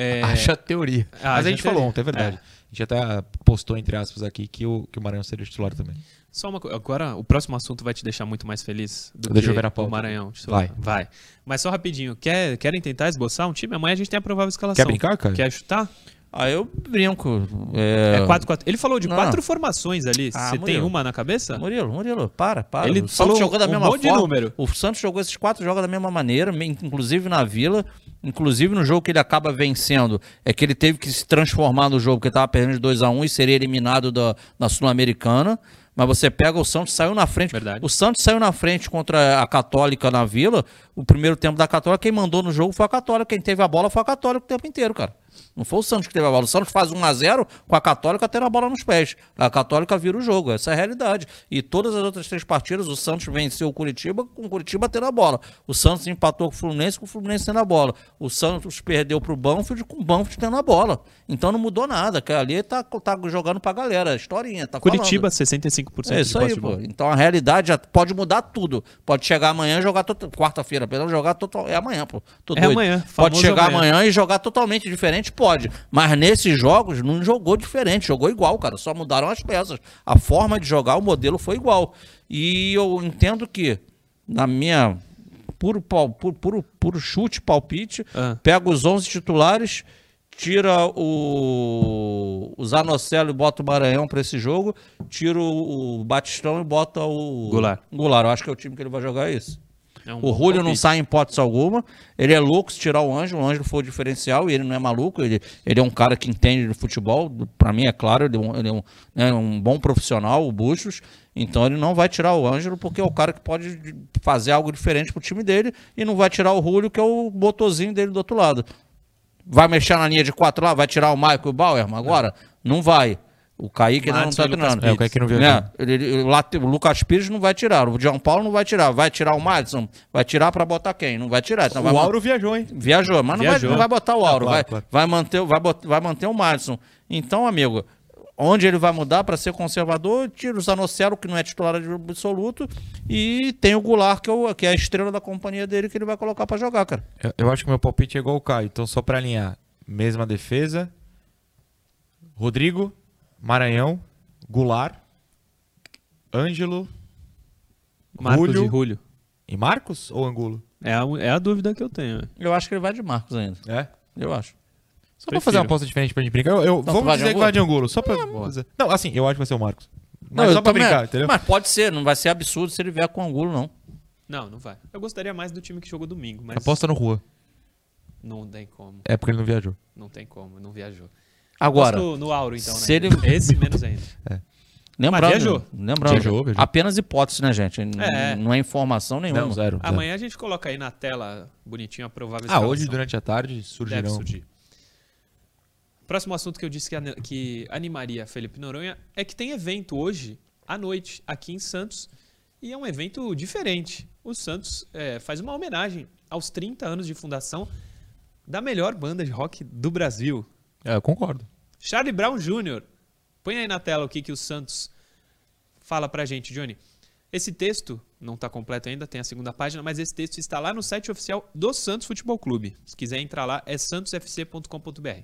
Speaker 1: É,
Speaker 2: Acha teoria.
Speaker 1: Ah,
Speaker 2: Mas a gente falou ontem, é verdade. A gente até postou, entre aspas, aqui que o, que o Maranhão seria titular também.
Speaker 1: Só uma coisa. Agora, o próximo assunto vai te deixar muito mais feliz do
Speaker 2: Deixa
Speaker 1: que
Speaker 2: eu ver na
Speaker 1: o. Maranhão.
Speaker 2: Vai.
Speaker 1: Vai. Mas só rapidinho. Quer, querem tentar esboçar um time? Amanhã a gente tem a provável escalação.
Speaker 2: Quer brincar, Caio?
Speaker 1: Quer chutar?
Speaker 3: Ah, eu brinco. É,
Speaker 1: É 4-4. Ele falou de
Speaker 3: Não.
Speaker 1: quatro formações ali.
Speaker 3: Ah,
Speaker 1: Você tem uma na cabeça?
Speaker 3: Murilo, Murilo, para, para.
Speaker 1: Ele
Speaker 3: o
Speaker 1: falou
Speaker 3: Santos jogou da
Speaker 1: um
Speaker 3: mesma
Speaker 1: monte de
Speaker 3: forma.
Speaker 1: número.
Speaker 3: O Santos jogou esses quatro jogos da mesma maneira, inclusive na Vila, inclusive no jogo que ele acaba vencendo, é que ele teve que se transformar no jogo, porque estava perdendo de 2 a 1 e seria eliminado da, da Sul-Americana. Mas você pega o Santos, saiu na frente.
Speaker 1: Verdade.
Speaker 3: O Santos saiu na frente contra a Católica na Vila. O primeiro tempo da Católica, quem mandou no jogo foi a Católica. Quem teve a bola foi a Católica o tempo inteiro, cara. Não foi o Santos que teve a bola. O Santos faz 1 a 0 com a Católica tendo a bola nos pés. A Católica vira o jogo. Essa é a realidade. E todas as outras três partidas, o Santos venceu o Curitiba com o Curitiba tendo a bola. O Santos empatou com o Fluminense com o Fluminense tendo a bola. O Santos perdeu pro Banfield com o Banfield tendo a bola. Então não mudou nada. Que ali tá, tá jogando pra galera. Historinha. Tá falando.
Speaker 1: Curitiba, 65%
Speaker 3: É isso aí, pô. Então a realidade já pode mudar tudo. Pode chegar amanhã e jogar quarta-feira, perdão, jogar total. É amanhã, pô. Tô
Speaker 1: É
Speaker 3: doido.
Speaker 1: amanhã,
Speaker 3: Pode chegar
Speaker 1: amanhã.
Speaker 3: amanhã. e jogar totalmente diferente, pode. Mas nesses jogos não jogou diferente, jogou igual, cara. Só mudaram as peças. A forma de jogar, o modelo foi igual. E eu entendo que na minha puro pau- puro, puro, puro chute, palpite,
Speaker 1: Ah.
Speaker 3: pega os 11 titulares, tira o, o Zanocelo e bota o Maranhão para esse jogo, tira o, o Batistão e bota o
Speaker 1: Goulart.
Speaker 3: Goulart. Eu acho que é o time que ele vai jogar isso.
Speaker 1: É um
Speaker 3: O Rúlio não sai em hipótese alguma. Ele é louco se tirar o Ângelo. O Ângelo foi o diferencial e ele não é maluco. Ele, ele é um cara que entende de futebol. Para mim, é claro, ele é um, ele é um, né, um bom profissional, o Bustos. Então ele não vai tirar o Ângelo porque é o cara que pode fazer algo diferente pro time dele e não vai tirar o Rúlio, que é o motorzinho dele do outro lado. Vai mexer na linha de quatro lá? Vai tirar o Michael e o Bauerman agora? Não vai. O Kaique ainda não tá
Speaker 1: e Lucas
Speaker 3: treinando.
Speaker 2: É, o Kaique não veio
Speaker 3: Né? Ele- ele- o Lucas Pires não vai tirar. O João Paulo não vai tirar. Vai tirar o Madison? Vai tirar pra botar quem? Não vai tirar. Então vai
Speaker 2: o
Speaker 3: man-
Speaker 2: Auro viajou, hein?
Speaker 3: Viajou, mas não vai,
Speaker 1: Viajou.
Speaker 3: não vai botar o Auro.
Speaker 2: claro,
Speaker 3: vai,
Speaker 2: claro.
Speaker 3: vai, manter, vai, bot- vai manter o Madison. Então, amigo, onde ele vai mudar para ser conservador, tira o Zanocelo, que não é titular absoluto, e tem o Goulart, que é, o- que é a estrela da companhia dele, que ele vai colocar pra jogar, cara.
Speaker 2: Eu, eu acho que meu palpite é igual o Caio. Então, só pra alinhar, mesma defesa. Rodrigo, Maranhão, Goulart, Ângelo
Speaker 1: Marcos
Speaker 2: Rúlio.
Speaker 1: e Rúlio.
Speaker 2: e Marcos ou Angulo?
Speaker 1: É a, é a dúvida que eu tenho.
Speaker 3: Eu acho que ele vai de Marcos ainda.
Speaker 2: É?
Speaker 3: Eu acho.
Speaker 2: Só pra fazer uma aposta diferente pra gente brincar. Eu, eu-
Speaker 3: Então,
Speaker 2: vamos dizer que vai de Angulo. Só pra. fazer- Não, assim, eu acho que vai ser o Marcos. Mas
Speaker 3: Não,
Speaker 2: só pra brincar, entendeu?
Speaker 3: Mas pode ser, não vai ser absurdo se ele vier com Angulo, não.
Speaker 1: Não, não vai. Eu gostaria mais do time que jogou domingo, mas
Speaker 2: Aposta no Rua.
Speaker 1: não tem como.
Speaker 2: É porque ele não viajou.
Speaker 1: Não tem como, não viajou.
Speaker 3: Agora,
Speaker 1: no, no Auro, então, né?
Speaker 3: se ele-
Speaker 1: Esse menos ainda.
Speaker 3: lembrando,
Speaker 1: viajou.
Speaker 3: lembrando
Speaker 2: Viajou, viajou.
Speaker 3: apenas hipótese, né, gente? N-
Speaker 1: É.
Speaker 3: Não é informação nenhuma.
Speaker 2: Não, zero. zero.
Speaker 1: Amanhã a gente coloca aí na tela bonitinho a provável
Speaker 2: Ah, hoje durante a tarde
Speaker 1: Deve
Speaker 2: surgirão.
Speaker 1: surgir. Próximo assunto que eu disse que, que animaria Felipe Noronha é que tem evento hoje à noite aqui em Santos e é um evento diferente. O Santos é, faz uma homenagem aos 30 anos de fundação da melhor banda de rock do Brasil,
Speaker 2: É, eu concordo.
Speaker 1: Charlie Brown Jr. Põe aí na tela o que, que o Santos fala pra gente, Johnny. Esse texto não está completo ainda, tem a segunda página, mas esse texto está lá no site oficial do Santos Futebol Clube. Se quiser entrar lá, é santosfc.com.br.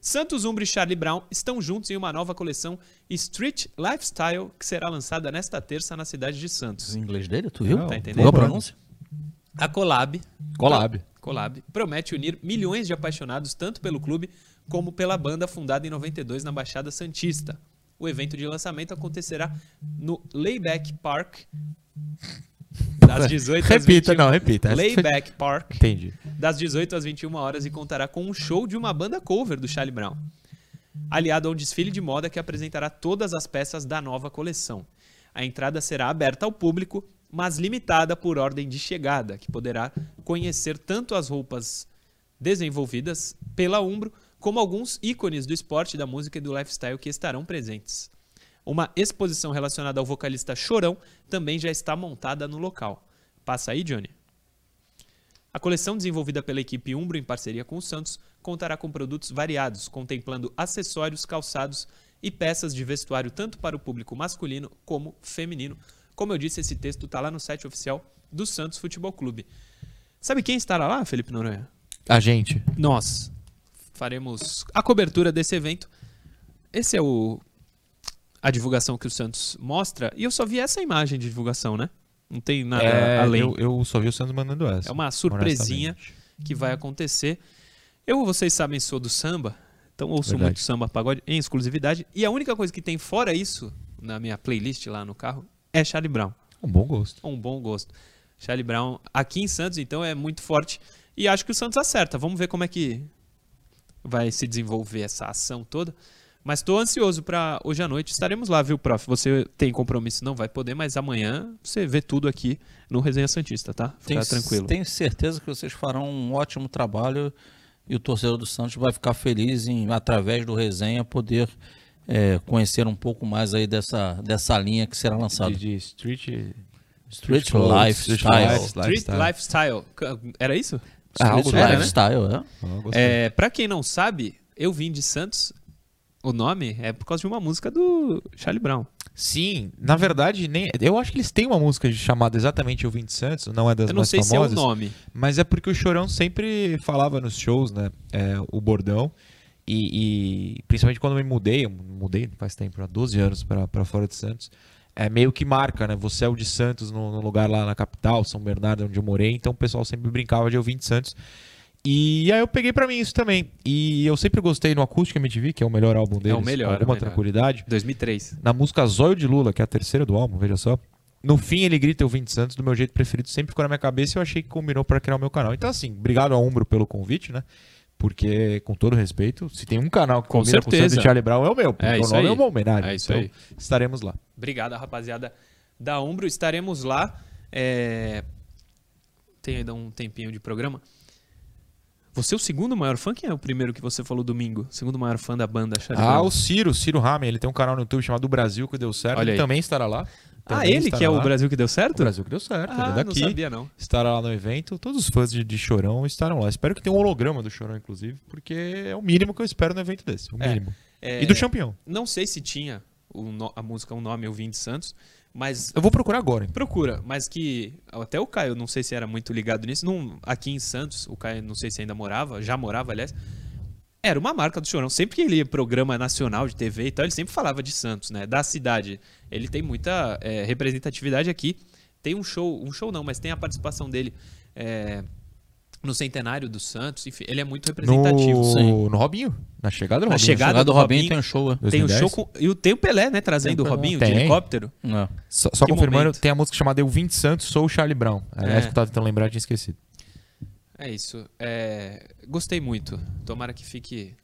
Speaker 1: Santos Umbro e Charlie Brown estão juntos em uma nova coleção Street Lifestyle que será lançada nesta terça na cidade de Santos.
Speaker 3: O inglês dele, tu viu?
Speaker 1: Tá entendendo?
Speaker 3: Boa pronúncia?
Speaker 1: A Collab,
Speaker 2: Collab.
Speaker 1: Collab promete unir milhões de apaixonados tanto pelo clube como pela banda fundada em 92 na Baixada Santista. O evento de lançamento acontecerá no Layback Park das 18 às
Speaker 2: Repita,
Speaker 1: 21.
Speaker 2: não, repita.
Speaker 1: Layback Park
Speaker 2: Entendi.
Speaker 1: das 18 às 21 horas e contará com um show de uma banda cover do Charlie Brown, aliado a um desfile de moda que apresentará todas as peças da nova coleção. A entrada será aberta ao público, mas limitada por ordem de chegada, que poderá conhecer tanto as roupas desenvolvidas pela Umbro, como alguns ícones do esporte, da música e do lifestyle que estarão presentes. Uma exposição relacionada ao vocalista Chorão também já está montada no local. Passa aí, Johnny. A coleção desenvolvida pela equipe Umbro em parceria com o Santos contará com produtos variados, contemplando acessórios, calçados e peças de vestuário tanto para o público masculino como feminino. Como eu disse, esse texto está lá no site oficial do Santos Futebol Clube. Sabe quem estará lá, Felipe Noronha?
Speaker 2: A gente.
Speaker 1: Nós faremos a cobertura desse evento. Esse é o a divulgação que o Santos mostra e eu só vi essa imagem de divulgação, né? Não tem nada
Speaker 2: É,
Speaker 1: além.
Speaker 2: eu, eu só vi o Santos mandando essa.
Speaker 1: É uma surpresinha que vai acontecer. Eu, vocês sabem, sou do samba, então ouço
Speaker 2: Verdade.
Speaker 1: muito samba pagode em exclusividade. E a única coisa que tem fora isso na minha playlist lá no carro é Charlie Brown.
Speaker 2: Um bom gosto.
Speaker 1: Um bom gosto. Charlie Brown aqui em Santos, então, é muito forte. E acho que o Santos acerta. Vamos ver como é que vai se desenvolver essa ação toda. Mas estou ansioso para hoje à noite. Estaremos lá, viu, prof? Você tem compromisso, não vai poder, mas amanhã você vê tudo aqui no Resenha Santista, tá? Fica
Speaker 3: Tenho,
Speaker 1: tranquilo.
Speaker 3: tenho certeza que vocês farão um ótimo trabalho e o torcedor do Santos vai ficar feliz em, através do resenha, poder é, conhecer um pouco mais aí dessa, dessa linha que será lançada.
Speaker 2: De, de street...
Speaker 3: Street Lifestyle.
Speaker 2: street
Speaker 1: Street
Speaker 2: lifestyle.
Speaker 1: Lifestyle. Era isso?
Speaker 2: Ah, algo do tipo, né?
Speaker 3: Lifestyle, é.
Speaker 1: É, pra quem não sabe, eu vim de Santos. O nome é por causa de uma música do Charlie Brown.
Speaker 2: Sim, na verdade, nem, eu acho que eles têm uma música chamada exatamente O Vinte Santos, não é das
Speaker 1: eu não
Speaker 2: mais
Speaker 1: sei
Speaker 2: famosas,
Speaker 1: se é o nome.
Speaker 2: mas é porque o Chorão sempre falava nos shows, né, é, o bordão, e, e principalmente quando eu me mudei, eu mudei faz tempo, há 12 anos pra fora de Santos, é meio que marca, né, você é o de Santos no, no lugar lá na capital, São Bernardo, onde eu morei, então o pessoal sempre brincava de Eu Vim de Santos, e aí eu peguei pra mim isso também, e eu sempre gostei no Acústica MTV, que é o melhor álbum deles,
Speaker 1: o melhor,
Speaker 2: com
Speaker 1: é o
Speaker 2: alguma
Speaker 1: melhor.
Speaker 2: tranquilidade,
Speaker 1: 2003.
Speaker 2: na música Zóio de Lula, que é a terceira do álbum, veja só. No fim, ele grita Eu Vim de Santos do meu jeito preferido, sempre ficou na minha cabeça e eu achei que combinou para criar o meu canal. Então, assim, obrigado a Umbro pelo convite, né? Porque, com todo respeito, se tem um canal que
Speaker 1: Com
Speaker 2: combina com o
Speaker 1: certeza.
Speaker 2: Santos Charlie Brown, é o meu.
Speaker 1: É
Speaker 2: o nome
Speaker 1: aí.
Speaker 2: é uma homenagem.
Speaker 1: É isso
Speaker 2: então,
Speaker 1: aí.
Speaker 2: estaremos lá.
Speaker 1: Obrigado, rapaziada da Umbro. Estaremos lá. É... Tem ainda um tempinho de programa. Você é o segundo maior fã? Quem é o primeiro que você falou domingo? Segundo maior fã da banda Charlie
Speaker 2: Ah,
Speaker 1: Brown.
Speaker 2: o Ciro, Ciro Ramen, ele tem um canal no YouTube chamado Brasil que deu certo.
Speaker 1: Olha
Speaker 2: ele
Speaker 1: aí.
Speaker 2: também estará lá.
Speaker 1: Ah, ele que é o
Speaker 2: lá.
Speaker 1: Brasil que deu
Speaker 2: O
Speaker 1: certo?
Speaker 2: Brasil que deu certo, ele
Speaker 1: Ah,
Speaker 2: é
Speaker 1: não
Speaker 2: daqui.
Speaker 1: sabia não.
Speaker 2: estará lá no evento. Todos os fãs de, de Chorão estarão lá. Espero que tenha um holograma do Chorão, inclusive, porque é o mínimo que eu espero no evento desse. O
Speaker 1: É.
Speaker 2: mínimo.
Speaker 1: É,
Speaker 2: E do Champion.
Speaker 1: Não sei se tinha o no- a música Um Nome Eu Vim de Santos, mas
Speaker 2: Eu vou procurar agora. hein?
Speaker 1: procura. Mas que até o Caio, não sei se era muito ligado nisso. Não, aqui em Santos, o Caio não sei se ainda morava, já morava, aliás. Era uma marca do Chorão. Sempre que ele ia programa nacional de TV e tal, ele sempre falava de Santos, né? Da cidade. Ele tem muita é, representatividade aqui. Tem um show, um show não, mas tem a participação dele é, no centenário do Santos. Enfim, ele é muito representativo.
Speaker 2: No... no Robinho. Na chegada do
Speaker 1: Na
Speaker 2: Robinho.
Speaker 1: chegada
Speaker 3: Chegada do
Speaker 1: do
Speaker 3: Robinho
Speaker 1: Robinho.
Speaker 3: tem um show, é.
Speaker 1: Tem o
Speaker 2: 2010?
Speaker 1: show com, e tem o Pelé, né? Trazendo
Speaker 3: Tem
Speaker 1: o. Robinho de
Speaker 2: Tem.
Speaker 1: helicóptero.
Speaker 3: É.
Speaker 2: Só, só confirmando,
Speaker 1: momento.
Speaker 2: tem a música chamada Eu Vim de Santos, Sou o Charlie Brown. Aliás,
Speaker 1: É.
Speaker 2: que eu tava tentando lembrar, tinha esquecido.
Speaker 1: É isso. É, Gostei muito. Tomara que fique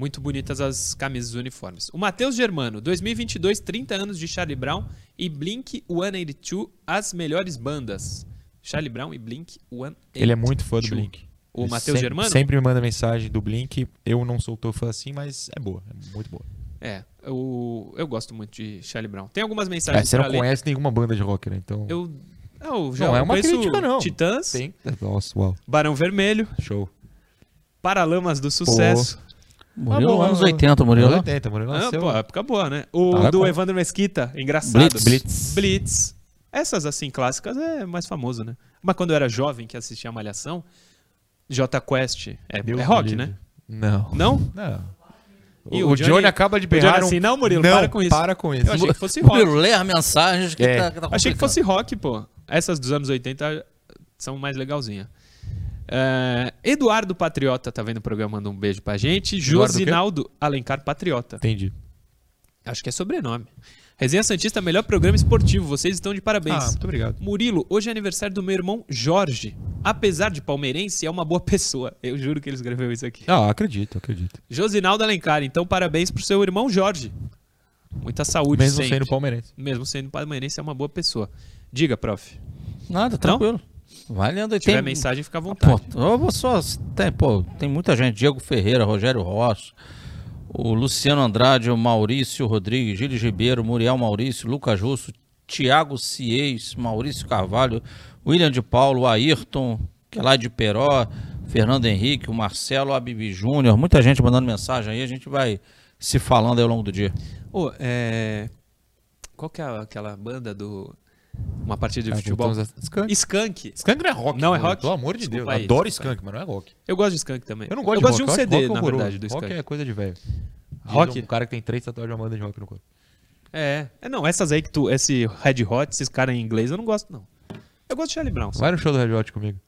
Speaker 1: muito bonitas as camisas uniformes. O Matheus Germano, 2022, 30 anos de Charlie Brown e Blink 182, as melhores bandas. Charlie Brown e Blink 182.
Speaker 2: Ele é muito fã do Blink.
Speaker 1: O Matheus Germano?
Speaker 2: Sempre me manda mensagem do Blink. Eu não sou tão fã assim, mas é boa. É muito boa.
Speaker 1: É, eu, eu gosto muito de Charlie Brown. Tem algumas
Speaker 2: É,
Speaker 1: mensagens
Speaker 2: você não
Speaker 1: ler.
Speaker 2: conhece nenhuma banda de rock, né? Então.
Speaker 1: Eu, eu já
Speaker 2: Não é uma crítica, não.
Speaker 1: Titãs,
Speaker 2: Tem. Nossa, uau.
Speaker 1: Barão Vermelho,
Speaker 2: Show.
Speaker 1: Paralamas do Sucesso.
Speaker 3: Murilo
Speaker 2: boa,
Speaker 3: anos
Speaker 2: boa.
Speaker 3: 80, Murilo.
Speaker 2: Anos 80, Murilo
Speaker 1: Ah,
Speaker 2: nasceu.
Speaker 1: pô, época boa, né? O
Speaker 2: Tá
Speaker 1: do
Speaker 2: com-
Speaker 1: Evandro Mesquita, engraçado.
Speaker 3: Blitz.
Speaker 2: Blitz.
Speaker 1: Blitz. Essas, assim, clássicas é mais famoso, né? Mas quando eu era jovem, que assistia a Malhação, J Quest é,
Speaker 2: Deus
Speaker 1: é rock, né?
Speaker 2: Não.
Speaker 1: Não?
Speaker 2: Não.
Speaker 1: E
Speaker 2: o,
Speaker 1: o
Speaker 2: Johnny,
Speaker 1: Johnny-
Speaker 2: acaba de
Speaker 1: o Johnny
Speaker 2: berrar. um-
Speaker 1: assim, não, Murilo,
Speaker 2: não,
Speaker 1: para com isso.
Speaker 2: Para com isso.
Speaker 1: Eu achei que fosse rock.
Speaker 3: Murilo, lê as mensagens que
Speaker 2: É.
Speaker 3: tá, que tá
Speaker 1: Achei que fosse rock, pô. Essas dos anos 80 são mais legalzinhas. É, Eduardo Patriota tá vendo o programa, manda um beijo pra gente.
Speaker 2: Eduardo?
Speaker 1: Josinaldo Alencar Patriota.
Speaker 2: Entendi.
Speaker 1: Acho que é sobrenome. Resenha Santista, melhor programa esportivo. Vocês estão de parabéns.
Speaker 2: Ah, muito obrigado.
Speaker 1: Murilo, hoje é aniversário do meu irmão Jorge. Apesar de palmeirense, é uma boa pessoa. Eu juro que ele escreveu isso aqui.
Speaker 2: Ah, acredito, acredito.
Speaker 1: Josinaldo Alencar, então parabéns pro seu irmão Jorge. Muita saúde
Speaker 2: Mesmo
Speaker 1: sempre.
Speaker 2: sendo palmeirense.
Speaker 1: Mesmo sendo palmeirense, é uma boa pessoa. Diga, prof.
Speaker 3: Nada, tranquilo. Vai lendo aí.
Speaker 1: Se tiver
Speaker 3: Tem-
Speaker 1: mensagem, fica à
Speaker 3: Pô,
Speaker 1: vontade.
Speaker 3: eu vou só, tem, pô, tem muita gente. Diego Ferreira, Rogério Rocha, O Luciano Andrade, o Maurício Rodrigues, Gilles Ribeiro, Muriel Maurício, Lucas Russo, Tiago Cies, Maurício Carvalho, William de Paulo, Ayrton, que é lá de Peró, Fernando Henrique, o Marcelo Abibi Júnior, muita gente mandando mensagem aí, a gente vai se falando aí ao longo do dia.
Speaker 1: Oh, é... Qual que é aquela banda do uma partida de ah, futebol.
Speaker 2: Skunk.
Speaker 1: Skunk.
Speaker 2: Skunk não é rock.
Speaker 1: Não é rock?
Speaker 2: Pelo amor de Deus. Aí, Adoro Skunk, mas não é rock.
Speaker 1: Eu gosto de Skunk também.
Speaker 2: Eu não gosto
Speaker 1: eu
Speaker 2: de
Speaker 1: gosto
Speaker 2: rock.
Speaker 1: de um CD,
Speaker 2: rock
Speaker 1: na verdade, do
Speaker 2: Skunk.
Speaker 1: Rock
Speaker 2: é coisa de velho.
Speaker 1: Rock?
Speaker 2: Um cara que tem três tatuagens de Amanda de rock no corpo.
Speaker 1: É. é. Não, essas aí que tu. Esse Red Hot, esses caras em inglês, eu não gosto, não. Eu gosto de Charlie Brown.
Speaker 2: Vai no show do Red Hot comigo.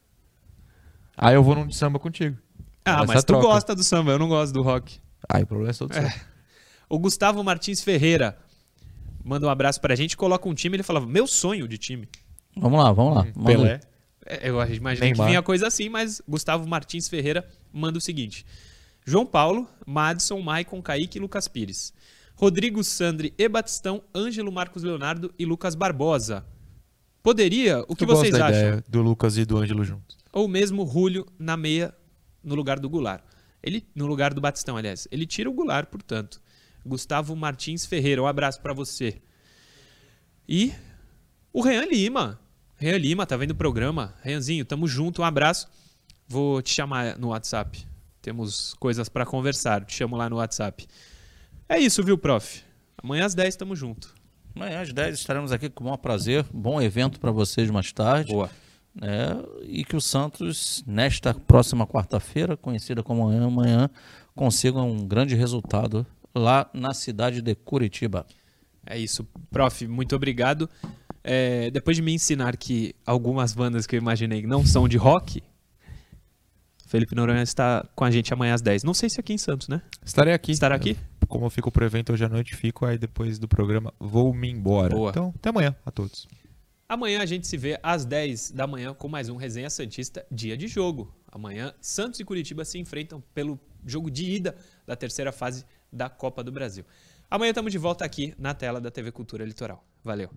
Speaker 2: Aí eu vou num de samba contigo.
Speaker 1: Ah, mas tu troca. gosta do samba, eu não gosto do rock.
Speaker 2: Aí o problema é todo é.
Speaker 1: O Gustavo Martins Ferreira manda um abraço pra gente, coloca um time, ele falava, meu sonho de time.
Speaker 3: Vamos lá, vamos lá.
Speaker 1: Hum, Pelé. É, eu imaginei que vinha coisa assim, mas Gustavo Martins Ferreira manda o seguinte. João Paulo, Madison, Maicon, Kaique e Lucas Pires. Rodrigo Sandri e Batistão, Ângelo Marcos Leonardo e Lucas Barbosa. Poderia? O que eu vocês acham? Ideia
Speaker 2: do Lucas e do Ângelo juntos.
Speaker 1: Ou mesmo Julio na meia no lugar do Goulart. Ele no lugar do Batistão, aliás. Ele tira o Goulart, portanto. Gustavo Martins Ferreira, um abraço para você. E o Rean Lima. Rean Lima, tá vendo o programa? Reanzinho, tamo junto, um abraço. Vou te chamar no WhatsApp. Temos coisas para conversar. Te chamo lá no WhatsApp. É isso, viu, prof? Amanhã às 10 tamo junto.
Speaker 3: Amanhã às 10 estaremos aqui com o maior prazer. Bom evento para vocês mais tarde.
Speaker 1: Boa.
Speaker 3: É, e que o Santos, nesta próxima quarta-feira, conhecida como amanhã, amanhã, consiga um grande resultado lá na cidade de Curitiba.
Speaker 1: É isso, prof. Muito obrigado. É, depois de me ensinar que algumas bandas que eu imaginei não são de rock, Felipe Noronha está com a gente amanhã às 10. Não sei se aqui em Santos, né?
Speaker 2: Estarei aqui.
Speaker 1: Estará aqui?
Speaker 2: Como eu fico pro evento hoje à noite, fico aí depois do programa, vou me embora. Boa. Então, até amanhã a todos.
Speaker 1: Amanhã a gente se vê às 10 da manhã com mais um Resenha Santista Dia de Jogo. Amanhã, Santos e Curitiba se enfrentam pelo jogo de ida da terceira fase da Copa do Brasil. Amanhã estamos de volta aqui na tela da TV Cultura Litoral. Valeu!